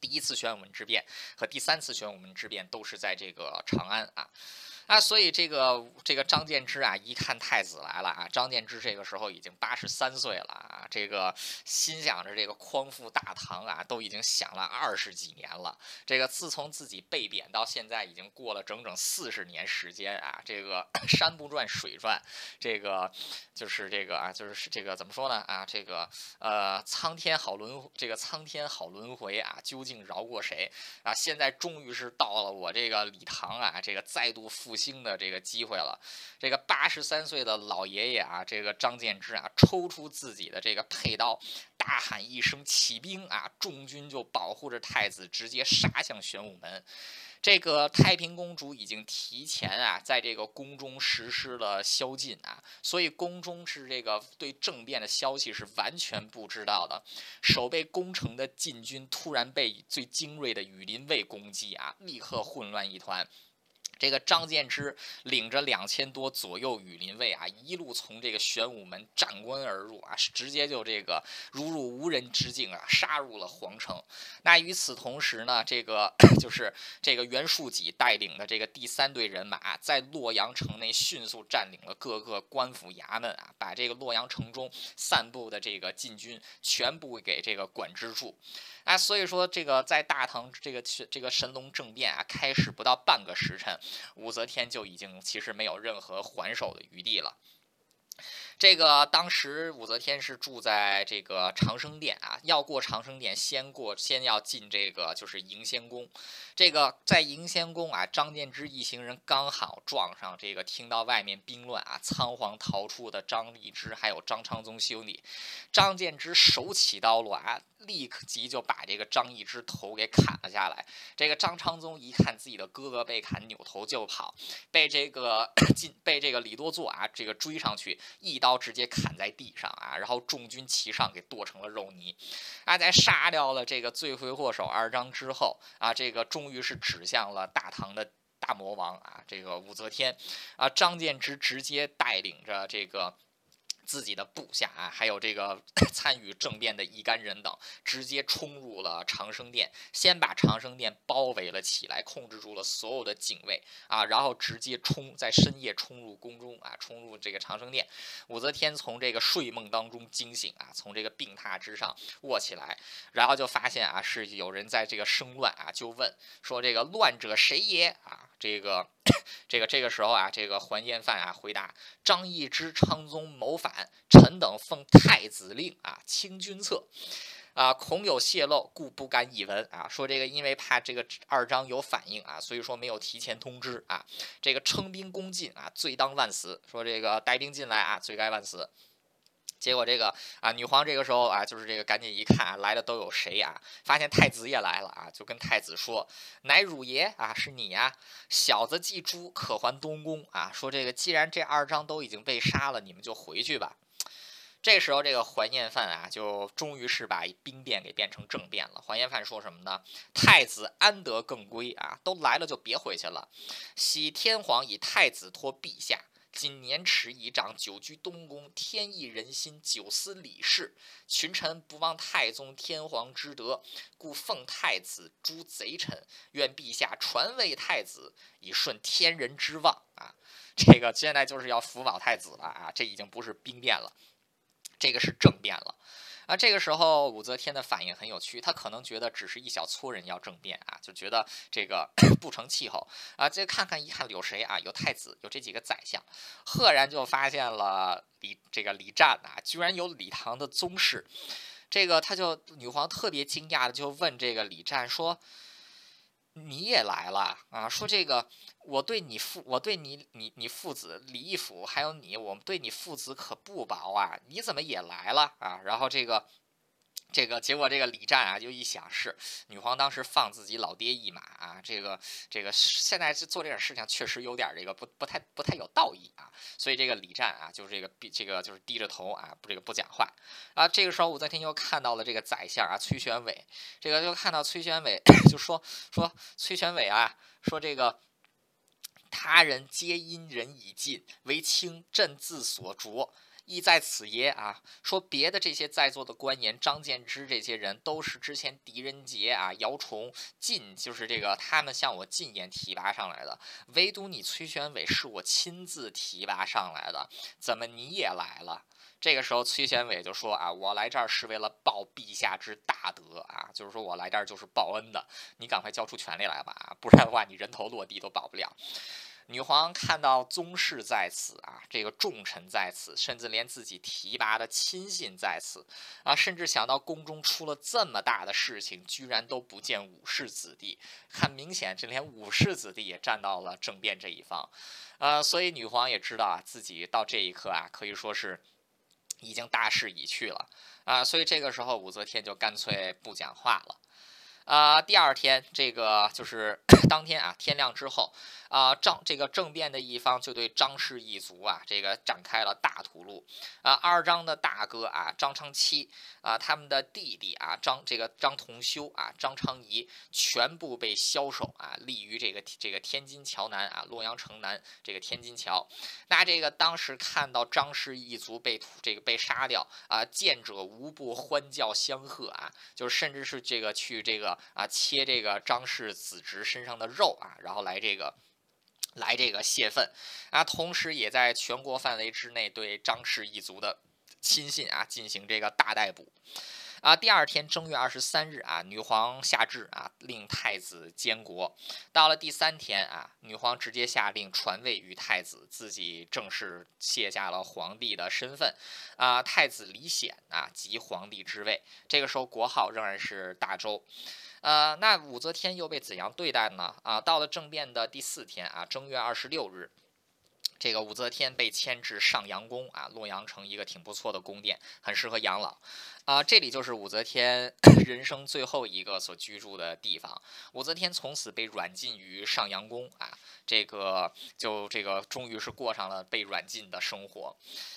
第一次玄武门之变和第三次玄武门之变都是在这个长安啊。啊，所以这个这个张建之啊，一看太子来了啊，张建之这个时候已经八十三岁了啊，这个心想着这个匡复大唐啊，都已经想了二十几年了。这个自从自己被贬到现在，已经过了整整四十年时间啊。这个 山不转水转，这个就是这个啊，就是这个怎么说呢啊？这个呃，苍天好轮，这个苍天好轮回啊，究竟饶过谁啊？现在终于是到了我这个李唐啊，这个再度复。兴的这个机会了，这个八十三岁的老爷爷啊，这个张建之啊，抽出自己的这个佩刀，大喊一声“起兵”啊，众军就保护着太子，直接杀向玄武门。这个太平公主已经提前啊，在这个宫中实施了宵禁啊，所以宫中是这个对政变的消息是完全不知道的。守备宫城的禁军突然被最精锐的羽林卫攻击啊，立刻混乱一团。这个张建之领着两千多左右羽林卫啊，一路从这个玄武门斩关而入啊，直接就这个如入无人之境啊，杀入了皇城。那与此同时呢，这个 就是这个袁术己带领的这个第三队人马，在洛阳城内迅速占领了各个官府衙门啊，把这个洛阳城中散布的这个禁军全部给这个管制住。啊，所以说这个在大唐这个这个神龙政变啊开始不到半个时辰，武则天就已经其实没有任何还手的余地了。这个当时武则天是住在这个长生殿啊，要过长生殿，先过先要进这个就是迎仙宫。这个在迎仙宫啊，张建之一行人刚好撞上这个，听到外面兵乱啊，仓皇逃出的张易之还有张昌宗兄弟。张建之手起刀落啊，立刻即就把这个张易之头给砍了下来。这个张昌宗一看自己的哥哥被砍，扭头就跑，被这个 进被这个李多作啊这个追上去一刀。刀直接砍在地上啊，然后众军齐上，给剁成了肉泥。啊，在杀掉了这个罪魁祸首二张之后啊，这个终于是指向了大唐的大魔王啊，这个武则天啊，张建之直接带领着这个。自己的部下啊，还有这个 参与政变的一干人等，直接冲入了长生殿，先把长生殿包围了起来，控制住了所有的警卫啊，然后直接冲在深夜冲入宫中啊，冲入这个长生殿。武则天从这个睡梦当中惊醒啊，从这个病榻之上卧起来，然后就发现啊，是有人在这个生乱啊，就问说这个乱者谁也啊？这个 这个这个时候啊，这个还彦范啊回答：张易之、昌宗谋反，臣等奉太子令啊，清君侧。啊，恐有泄露，故不敢以闻啊。说这个，因为怕这个二张有反应啊，所以说没有提前通知啊。这个称兵攻进啊，罪当万死。说这个带兵进来啊，罪该万死。结果这个啊，女皇这个时候啊，就是这个赶紧一看啊来的都有谁啊？发现太子也来了啊，就跟太子说：“乃汝爷啊，是你呀！小子祭朱，可还东宫啊。”说这个，既然这二张都已经被杀了，你们就回去吧。这时候，这个还彦范啊，就终于是把兵变给变成政变了。还彦范说什么呢？太子安得更归啊？都来了就别回去了。喜天皇以太子托陛下，今年齿已长，久居东宫，天意人心，久思礼事。群臣不忘太宗天皇之德，故奉太子诛贼臣。愿陛下传位太子，以顺天人之望啊！这个现在就是要扶保太子了啊！这已经不是兵变了。这个是政变了，啊，这个时候武则天的反应很有趣，她可能觉得只是一小撮人要政变啊，就觉得这个 不成气候啊，再看看一看有谁啊，有太子，有这几个宰相，赫然就发现了李这个李湛啊，居然有李唐的宗室，这个他就女皇特别惊讶的就问这个李湛说。你也来了啊！说这个，我对你父，我对你，你你父子李义府还有你，我们对你父子可不薄啊！你怎么也来了啊？然后这个。这个结果，这个李湛啊，就一想是女皇当时放自己老爹一马啊，这个这个现在做这点事情确实有点这个不不太不太有道义啊，所以这个李湛啊，就是这个这个就是低着头啊，这个不讲话啊。这个时候武则天又看到了这个宰相啊崔玄伟，这个就看到崔玄伟 就说说崔玄伟啊，说这个他人皆因人已尽，唯清朕自所着。意在此耶啊！说别的这些在座的官员，张建之这些人都是之前狄仁杰啊、姚崇进，就是这个他们向我进言提拔上来的，唯独你崔玄伟是我亲自提拔上来的，怎么你也来了？这个时候崔玄伟就说啊，我来这儿是为了报陛下之大德啊，就是说我来这儿就是报恩的，你赶快交出权力来吧，不然的话你人头落地都保不了。女皇看到宗室在此啊，这个重臣在此，甚至连自己提拔的亲信在此啊，甚至想到宫中出了这么大的事情，居然都不见武氏子弟，很明显，这连武氏子弟也站到了政变这一方，呃，所以女皇也知道啊，自己到这一刻啊，可以说是已经大势已去了啊，所以这个时候武则天就干脆不讲话了。啊，第二天这个就是 当天啊，天亮之后啊，张这个政变的一方就对张氏一族啊，这个展开了大屠戮啊。二张的大哥啊，张昌期啊，他们的弟弟啊，张这个张同修啊，张昌仪全部被枭首啊，立于这个这个天津桥南啊，洛阳城南这个天津桥。那这个当时看到张氏一族被这个被杀掉啊，见者无不欢叫相贺啊，就是甚至是这个去这个。啊，切这个张氏子侄身上的肉啊，然后来这个，来这个泄愤啊，同时也在全国范围之内对张氏一族的亲信啊进行这个大逮捕。啊，第二天正月二十三日啊，女皇下旨啊，令太子监国。到了第三天啊，女皇直接下令传位于太子，自己正式卸下了皇帝的身份。啊，太子李显啊，即皇帝之位。这个时候国号仍然是大周。呃，那武则天又被怎样对待呢？啊，到了政变的第四天啊，正月二十六日。这个武则天被迁至上阳宫啊，洛阳城一个挺不错的宫殿，很适合养老啊。这里就是武则天 人生最后一个所居住的地方。武则天从此被软禁于上阳宫啊，这个就这个终于是过上了被软禁的生活。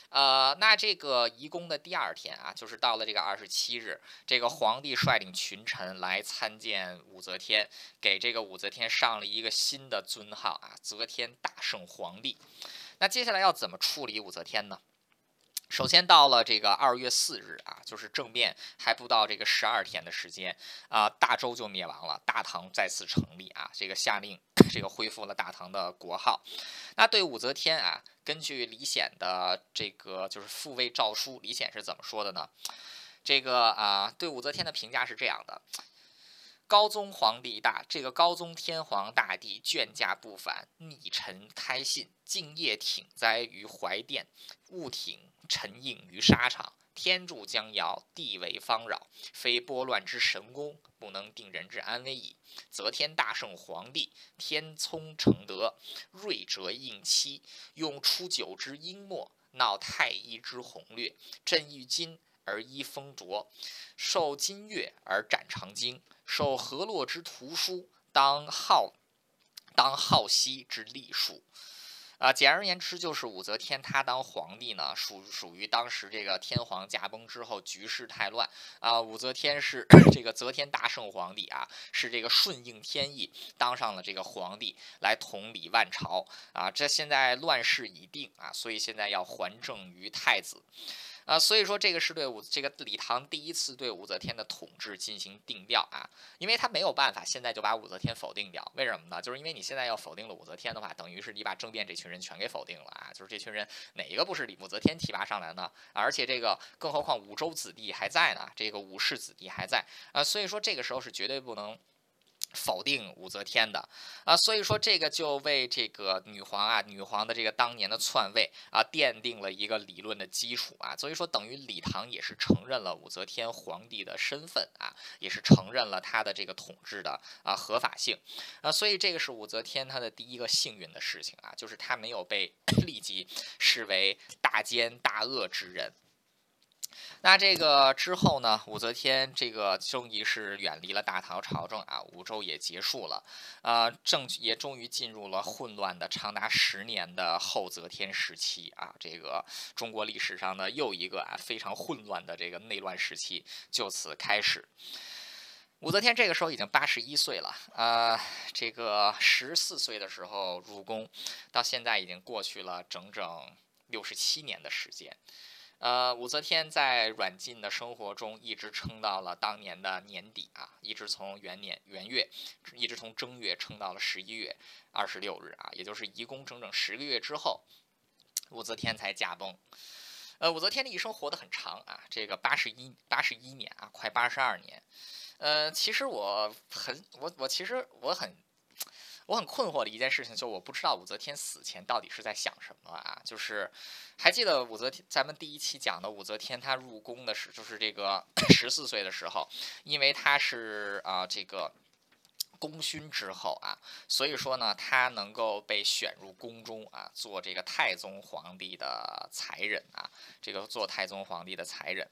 呃，那这个移宫的第二天啊，就是到了这个二十七日，这个皇帝率领群臣来参见武则天，给这个武则天上了一个新的尊号啊，则天大圣皇帝。那接下来要怎么处理武则天呢？首先到了这个二月四日啊，就是政变还不到这个十二天的时间啊，大周就灭亡了，大唐再次成立啊，这个下令这个恢复了大唐的国号。那对武则天啊，根据李显的这个就是复位诏书，李显是怎么说的呢？这个啊，对武则天的评价是这样的。高宗皇帝大，这个高宗天皇大帝眷驾不返，逆臣开信，敬业挺哉于怀殿，勿挺陈应于沙场。天助将摇，地为方扰，非拨乱之神功，不能定人之安危矣。则天大圣皇帝，天聪承德，睿哲应期，用初九之阴末，闹太医之宏略，朕欲今。而依风卓，受金月而展长经，受河洛之图书，当好当好兮之隶书。啊，简而言之，就是武则天她当皇帝呢，属属于当时这个天皇驾崩之后局势太乱啊。武则天是 这个则天大圣皇帝啊，是这个顺应天意当上了这个皇帝，来统理万朝啊。这现在乱世已定啊，所以现在要还政于太子。啊，所以说这个是对武这个李唐第一次对武则天的统治进行定调啊，因为他没有办法现在就把武则天否定掉，为什么呢？就是因为你现在要否定了武则天的话，等于是你把政变这群人全给否定了啊，就是这群人哪一个不是李武则天提拔上来呢？而且这个更何况武周子弟还在呢，这个武氏子弟还在啊，所以说这个时候是绝对不能。否定武则天的啊，所以说这个就为这个女皇啊，女皇的这个当年的篡位啊，奠定了一个理论的基础啊。所以说，等于李唐也是承认了武则天皇帝的身份啊，也是承认了她的这个统治的啊合法性啊。所以这个是武则天她的第一个幸运的事情啊，就是她没有被 立即视为大奸大恶之人。那这个之后呢？武则天这个终于是远离了大唐朝政啊，武周也结束了，啊，政也终于进入了混乱的长达十年的后则天时期啊，这个中国历史上的又一个啊非常混乱的这个内乱时期就此开始。武则天这个时候已经八十一岁了，啊，这个十四岁的时候入宫，到现在已经过去了整整六十七年的时间。呃，武则天在软禁的生活中一直撑到了当年的年底啊，一直从元年元月，一直从正月撑到了十一月二十六日啊，也就是一共整整十个月之后，武则天才驾崩。呃，武则天的一生活得很长啊，这个八十一八十一年啊，快八十二年。呃，其实我很我我其实我很。我很困惑的一件事情，就我不知道武则天死前到底是在想什么啊？就是还记得武则天，咱们第一期讲的武则天她入宫的时，就是这个 十四岁的时候，因为她是啊这个功勋之后啊，所以说呢，她能够被选入宫中啊，做这个太宗皇帝的才人啊，这个做太宗皇帝的才人。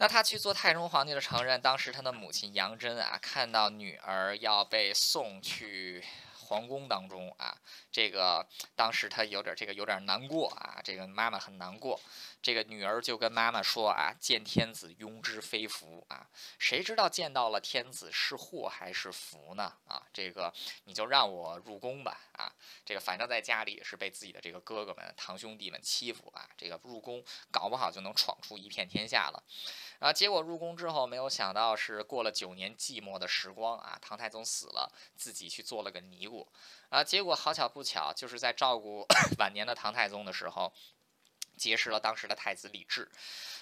那他去做太宗皇帝的承认，当时他的母亲杨真啊，看到女儿要被送去。皇宫当中啊，这个当时他有点这个有点难过啊，这个妈妈很难过，这个女儿就跟妈妈说啊：“见天子庸之非福啊，谁知道见到了天子是祸还是福呢？啊，这个你就让我入宫吧啊，这个反正在家里也是被自己的这个哥哥们堂兄弟们欺负啊，这个入宫搞不好就能闯出一片天下了啊。结果入宫之后，没有想到是过了九年寂寞的时光啊，唐太宗死了，自己去做了个尼姑。啊，结果好巧不巧，就是在照顾 晚年的唐太宗的时候，结识了当时的太子李治。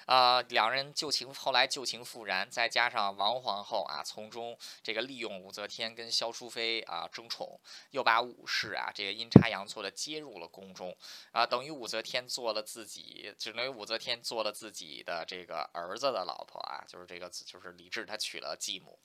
啊，两人旧情后来旧情复燃，再加上王皇后啊，从中这个利用武则天跟萧淑妃啊争宠，又把武氏啊这个阴差阳错的接入了宫中啊，等于武则天做了自己，就等于武则天做了自己的这个儿子的老婆啊，就是这个就是李治他娶了继母。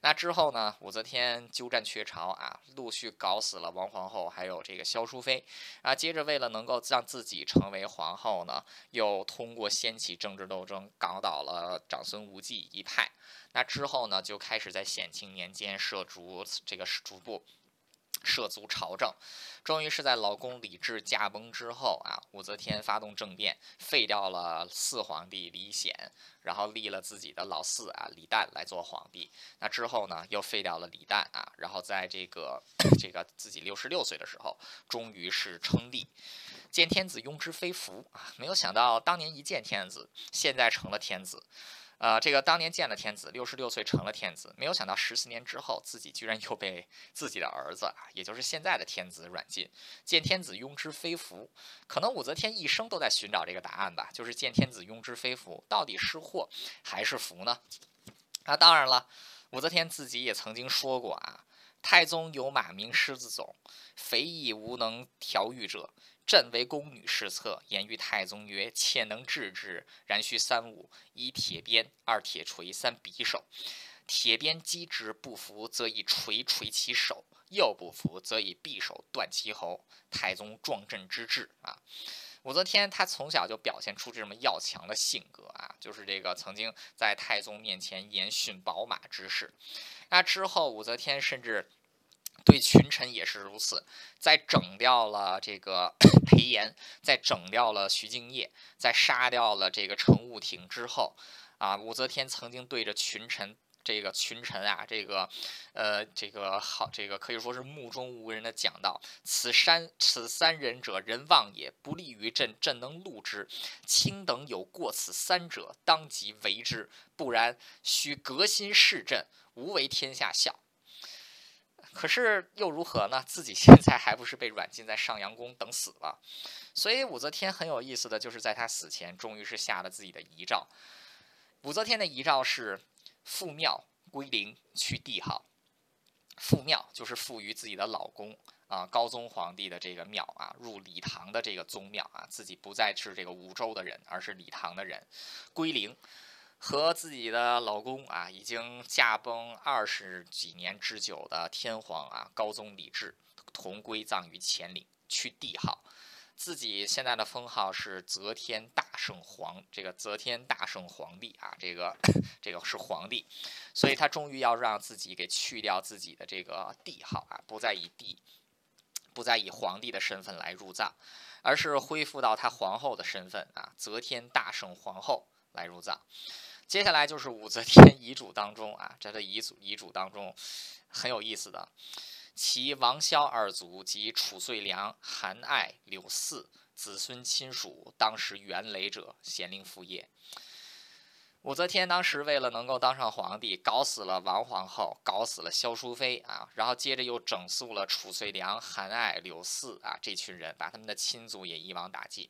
那之后呢，武则天鸠占鹊巢啊，陆续搞死了王皇后还有这个萧淑妃啊，接着为了能够让自己成为皇后后呢，又通过掀起政治。斗争搞倒了长孙无忌一派，那之后呢，就开始在显庆年间涉足这个逐步涉足朝政，终于是在老公李治驾崩之后啊，武则天发动政变，废掉了四皇帝李显，然后立了自己的老四啊李旦来做皇帝。那之后呢，又废掉了李旦啊，然后在这个这个自己六十六岁的时候，终于是称帝。见天子庸之非福啊！没有想到当年一见天子，现在成了天子。呃，这个当年见了天子，六十六岁成了天子，没有想到十四年之后，自己居然又被自己的儿子，也就是现在的天子软禁。见天子庸之非福，可能武则天一生都在寻找这个答案吧，就是见天子庸之非福，到底是祸还是福呢？那当然了，武则天自己也曾经说过啊。太宗有马名狮子冢，肥亦无能调御者。朕为宫女侍侧，言于太宗曰：“妾能治之，然须三物：一铁鞭，二铁锤，三匕首。铁鞭击之不服，则以锤锤其手；又不服，则以匕首断其喉。”太宗壮镇之志啊！武则天她从小就表现出这么要强的性格啊，就是这个曾经在太宗面前言训宝马之事。那之后，武则天甚至对群臣也是如此，在整掉了这个 裴炎，在整掉了徐敬业，在杀掉了这个程务庭之后，啊，武则天曾经对着群臣。这个群臣啊，这个，呃，这个好，这个可以说是目中无人的讲道：“此三此三人者，人望也，不利于朕，朕能录之。卿等有过此三者，当即为之，不然须革新事朕，无为天下笑。”可是又如何呢？自己现在还不是被软禁在上阳宫等死了？所以武则天很有意思的就是，在她死前，终于是下了自己的遗诏。武则天的遗诏是。复庙归陵，去帝号。复庙就是复于自己的老公啊，高宗皇帝的这个庙啊，入礼堂的这个宗庙啊，自己不再是这个武周的人，而是礼堂的人。归陵，和自己的老公啊，已经驾崩二十几年之久的天皇啊，高宗李治同归葬于乾陵，去帝号。自己现在的封号是则天大圣皇，这个则天大圣皇帝啊，这个这个是皇帝，所以他终于要让自己给去掉自己的这个帝号啊，不再以帝，不再以皇帝的身份来入葬，而是恢复到他皇后的身份啊，则天大圣皇后来入葬。接下来就是武则天遗嘱当中啊，这的遗嘱遗嘱当中很有意思的。其王萧二族及褚遂良、韩爱、柳四子孙亲属，当时元雷者，咸陵父业。武则天当时为了能够当上皇帝，搞死了王皇后，搞死了萧淑妃啊，然后接着又整肃了褚遂良、韩爱、柳四啊这群人，把他们的亲族也一网打尽。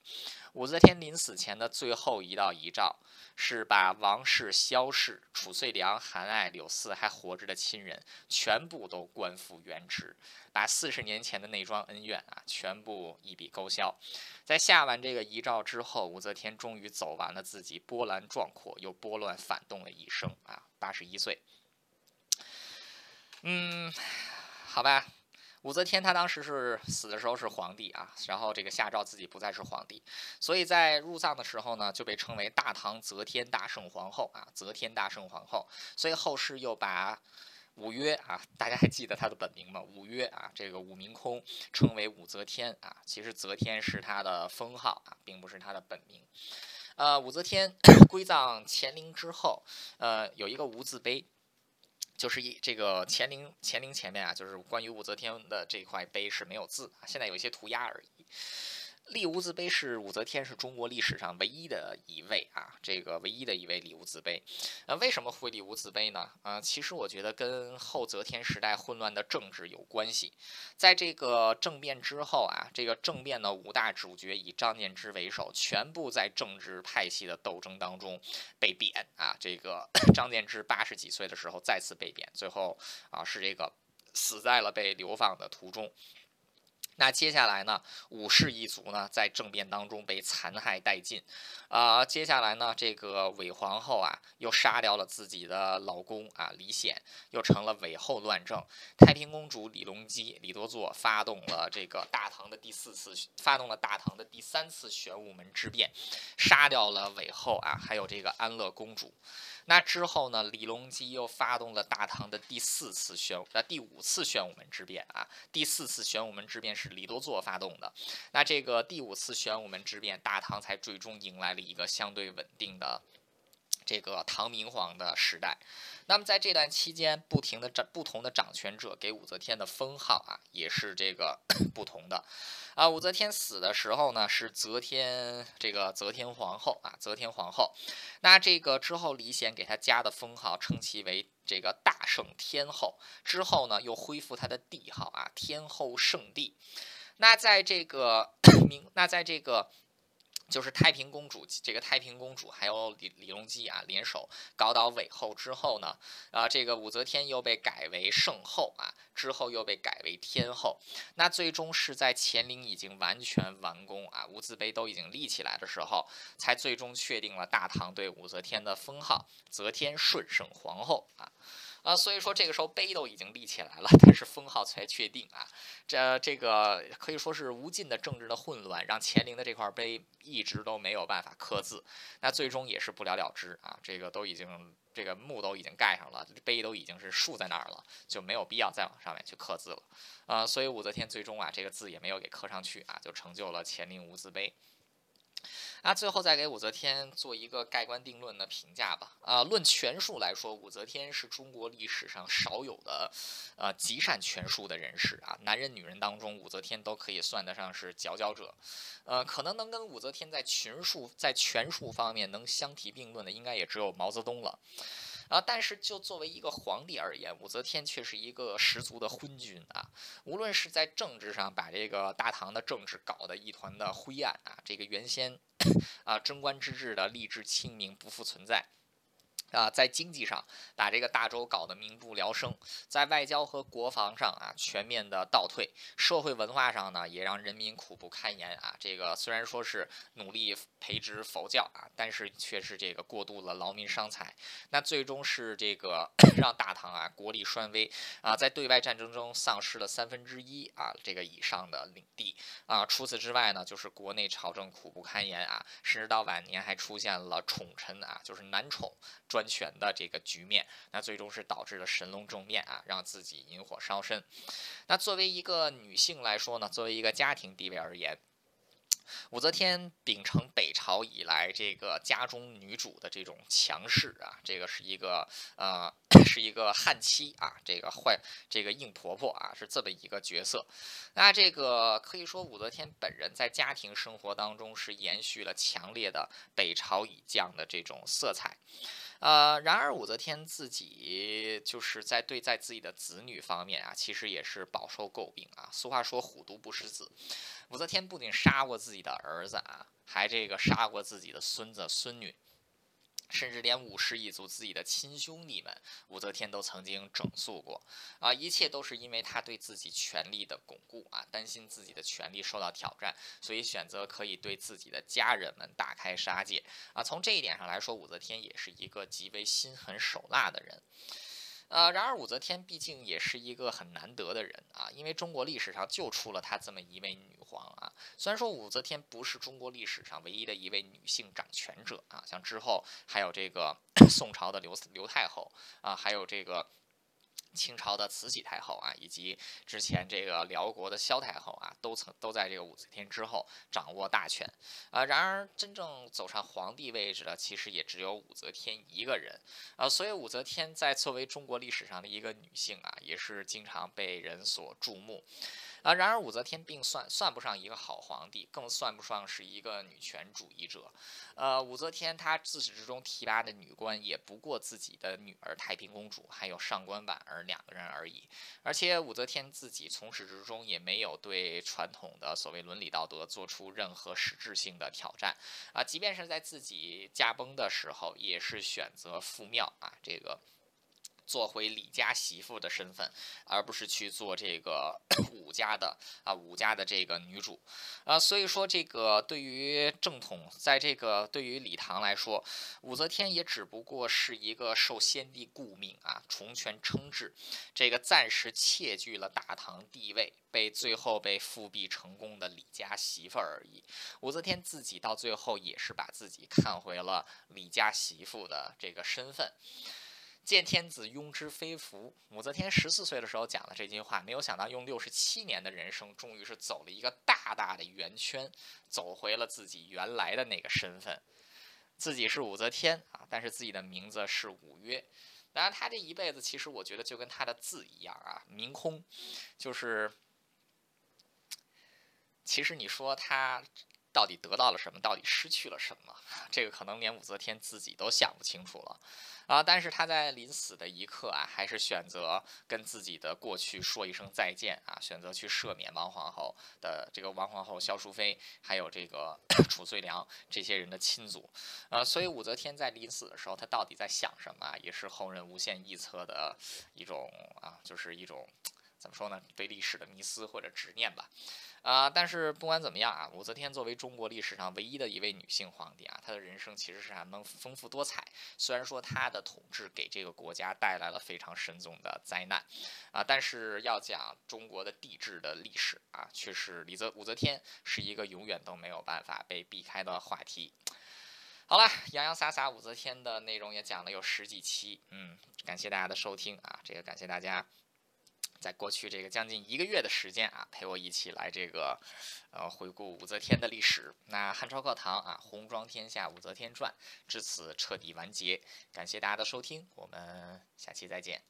武则天临死前的最后一道遗诏。是把王氏、萧氏、褚遂良、韩爱、柳四还活着的亲人全部都官复原职，把四十年前的那桩恩怨啊全部一笔勾销。在下完这个遗诏之后，武则天终于走完了自己波澜壮阔又拨乱反动的一生啊，八十一岁。嗯，好吧。武则天她当时是死的时候是皇帝啊，然后这个下诏自己不再是皇帝，所以在入葬的时候呢，就被称为大唐则天大圣皇后啊，则天大圣皇后。所以后世又把武约啊，大家还记得她的本名吗？武约啊，这个武明空称为武则天啊，其实则天是她的封号啊，并不是她的本名。呃，武则天 归葬乾陵之后，呃，有一个无字碑。就是一这个乾陵乾陵前面啊，就是关于武则天的这块碑是没有字，现在有一些涂鸦而已。立无字碑是武则天是中国历史上唯一的一位啊，这个唯一的一位立无字碑。呃，为什么会立无字碑呢？啊，其实我觉得跟后则天时代混乱的政治有关系。在这个政变之后啊，这个政变的五大主角以张建之为首，全部在政治派系的斗争当中被贬啊。这个 张建之八十几岁的时候再次被贬，最后啊是这个死在了被流放的途中。那接下来呢，武氏一族呢，在政变当中被残害殆尽，啊，接下来呢，这个韦皇后啊，又杀掉了自己的老公啊，李显，又成了韦后乱政。太平公主李隆基、李多作发动了这个大唐的第四次，发动了大唐的第三次玄武门之变，杀掉了韦后啊，还有这个安乐公主。那之后呢？李隆基又发动了大唐的第四次玄呃第五次玄武门之变啊。第四次玄武门之变是李多作发动的。那这个第五次玄武门之变，大唐才最终迎来了一个相对稳定的这个唐明皇的时代。那么在这段期间，不停的掌不同的掌权者给武则天的封号啊，也是这个 不同的。啊，武则天死的时候呢，是则天这个则天皇后啊，则天皇后。那这个之后，李显给她加的封号，称其为这个大圣天后。之后呢，又恢复她的帝号啊，天后圣帝。那在这个 明，那在这个。就是太平公主，这个太平公主还有李李隆基啊联手搞倒韦后之后呢，啊，这个武则天又被改为圣后啊，之后又被改为天后。那最终是在乾陵已经完全完工啊，无字碑都已经立起来的时候，才最终确定了大唐对武则天的封号——则天顺圣皇后啊。啊，所以说这个时候碑都已经立起来了，但是封号才确定啊。这这个可以说是无尽的政治的混乱，让乾陵的这块碑一直都没有办法刻字，那最终也是不了了之啊。这个都已经这个墓都已经盖上了，碑都已经是竖在那儿了，就没有必要再往上面去刻字了。啊，所以武则天最终啊，这个字也没有给刻上去啊，就成就了乾陵无字碑。啊最后再给武则天做一个盖棺定论的评价吧。啊，论权术来说，武则天是中国历史上少有的，呃，极善权术的人士啊。男人、女人当中，武则天都可以算得上是佼佼者。呃，可能能跟武则天在权术、在权术方面能相提并论的，应该也只有毛泽东了。啊，但是就作为一个皇帝而言，武则天却是一个十足的昏君啊！无论是在政治上把这个大唐的政治搞得一团的灰暗啊，这个原先 啊贞观之治的吏治清明不复存在。啊，在经济上把这个大周搞得民不聊生，在外交和国防上啊全面的倒退，社会文化上呢也让人民苦不堪言啊。这个虽然说是努力培植佛教啊，但是却是这个过度了劳民伤财。那最终是这个 让大唐啊国力衰微啊，在对外战争中丧失了三分之一啊这个以上的领地啊。除此之外呢，就是国内朝政苦不堪言啊，甚至到晚年还出现了宠臣啊，就是男宠。专权的这个局面，那最终是导致了神龙正面啊，让自己引火烧身。那作为一个女性来说呢，作为一个家庭地位而言。武则天秉承北朝以来这个家中女主的这种强势啊，这个是一个呃，是一个悍妻啊，这个坏这个硬婆婆啊，是这么一个角色。那这个可以说武则天本人在家庭生活当中是延续了强烈的北朝以降的这种色彩。呃，然而武则天自己就是在对在自己的子女方面啊，其实也是饱受诟病啊。俗话说虎毒不食子，武则天不仅杀过自己的儿子啊，还这个杀过自己的孙子孙女。甚至连武氏一族自己的亲兄弟们，武则天都曾经整肃过，啊，一切都是因为他对自己权力的巩固啊，担心自己的权力受到挑战，所以选择可以对自己的家人们大开杀戒啊。从这一点上来说，武则天也是一个极为心狠手辣的人。呃，然而武则天毕竟也是一个很难得的人啊，因为中国历史上就出了她这么一位女皇啊。虽然说武则天不是中国历史上唯一的一位女性掌权者啊，像之后还有这个 宋朝的刘刘太后啊，还有这个。清朝的慈禧太后啊，以及之前这个辽国的萧太后啊，都曾都在这个武则天之后掌握大权啊。然而，真正走上皇帝位置的，其实也只有武则天一个人啊。所以，武则天在作为中国历史上的一个女性啊，也是经常被人所注目。啊，然而武则天并算算不上一个好皇帝，更算不上是一个女权主义者。呃，武则天她自始至终提拔的女官也不过自己的女儿太平公主，还有上官婉儿两个人而已。而且武则天自己从始至终也没有对传统的所谓伦理道德做出任何实质性的挑战。啊，即便是在自己驾崩的时候，也是选择赴庙啊，这个。做回李家媳妇的身份，而不是去做这个 武家的啊武家的这个女主啊，所以说这个对于正统，在这个对于李唐来说，武则天也只不过是一个受先帝顾命啊，重权称制，这个暂时窃据了大唐地位，被最后被复辟成功的李家媳妇而已。武则天自己到最后也是把自己看回了李家媳妇的这个身份。见天子庸之非福，武则天十四岁的时候讲了这句话，没有想到用六十七年的人生，终于是走了一个大大的圆圈，走回了自己原来的那个身份。自己是武则天啊，但是自己的名字是武约。当然，他这一辈子其实我觉得就跟他的字一样啊，明空，就是其实你说他。到底得到了什么？到底失去了什么？这个可能连武则天自己都想不清楚了啊！但是他在临死的一刻啊，还是选择跟自己的过去说一声再见啊，选择去赦免王皇后的这个王皇后萧淑妃，还有这个 褚遂良这些人的亲族啊。所以武则天在临死的时候，她到底在想什么啊？也是后人无限臆测的一种啊，就是一种怎么说呢？对历史的迷思或者执念吧。啊，但是不管怎么样啊，武则天作为中国历史上唯一的一位女性皇帝啊，她的人生其实是还能丰富多彩。虽然说她的统治给这个国家带来了非常深重的灾难，啊，但是要讲中国的帝制的历史啊，却是李则武则天是一个永远都没有办法被避开的话题。好了，洋洋洒洒武则天的内容也讲了有十几期，嗯，感谢大家的收听啊，这个感谢大家。在过去这个将近一个月的时间啊，陪我一起来这个，呃，回顾武则天的历史。那汉朝课堂啊，红装天下武则天传至此彻底完结。感谢大家的收听，我们下期再见。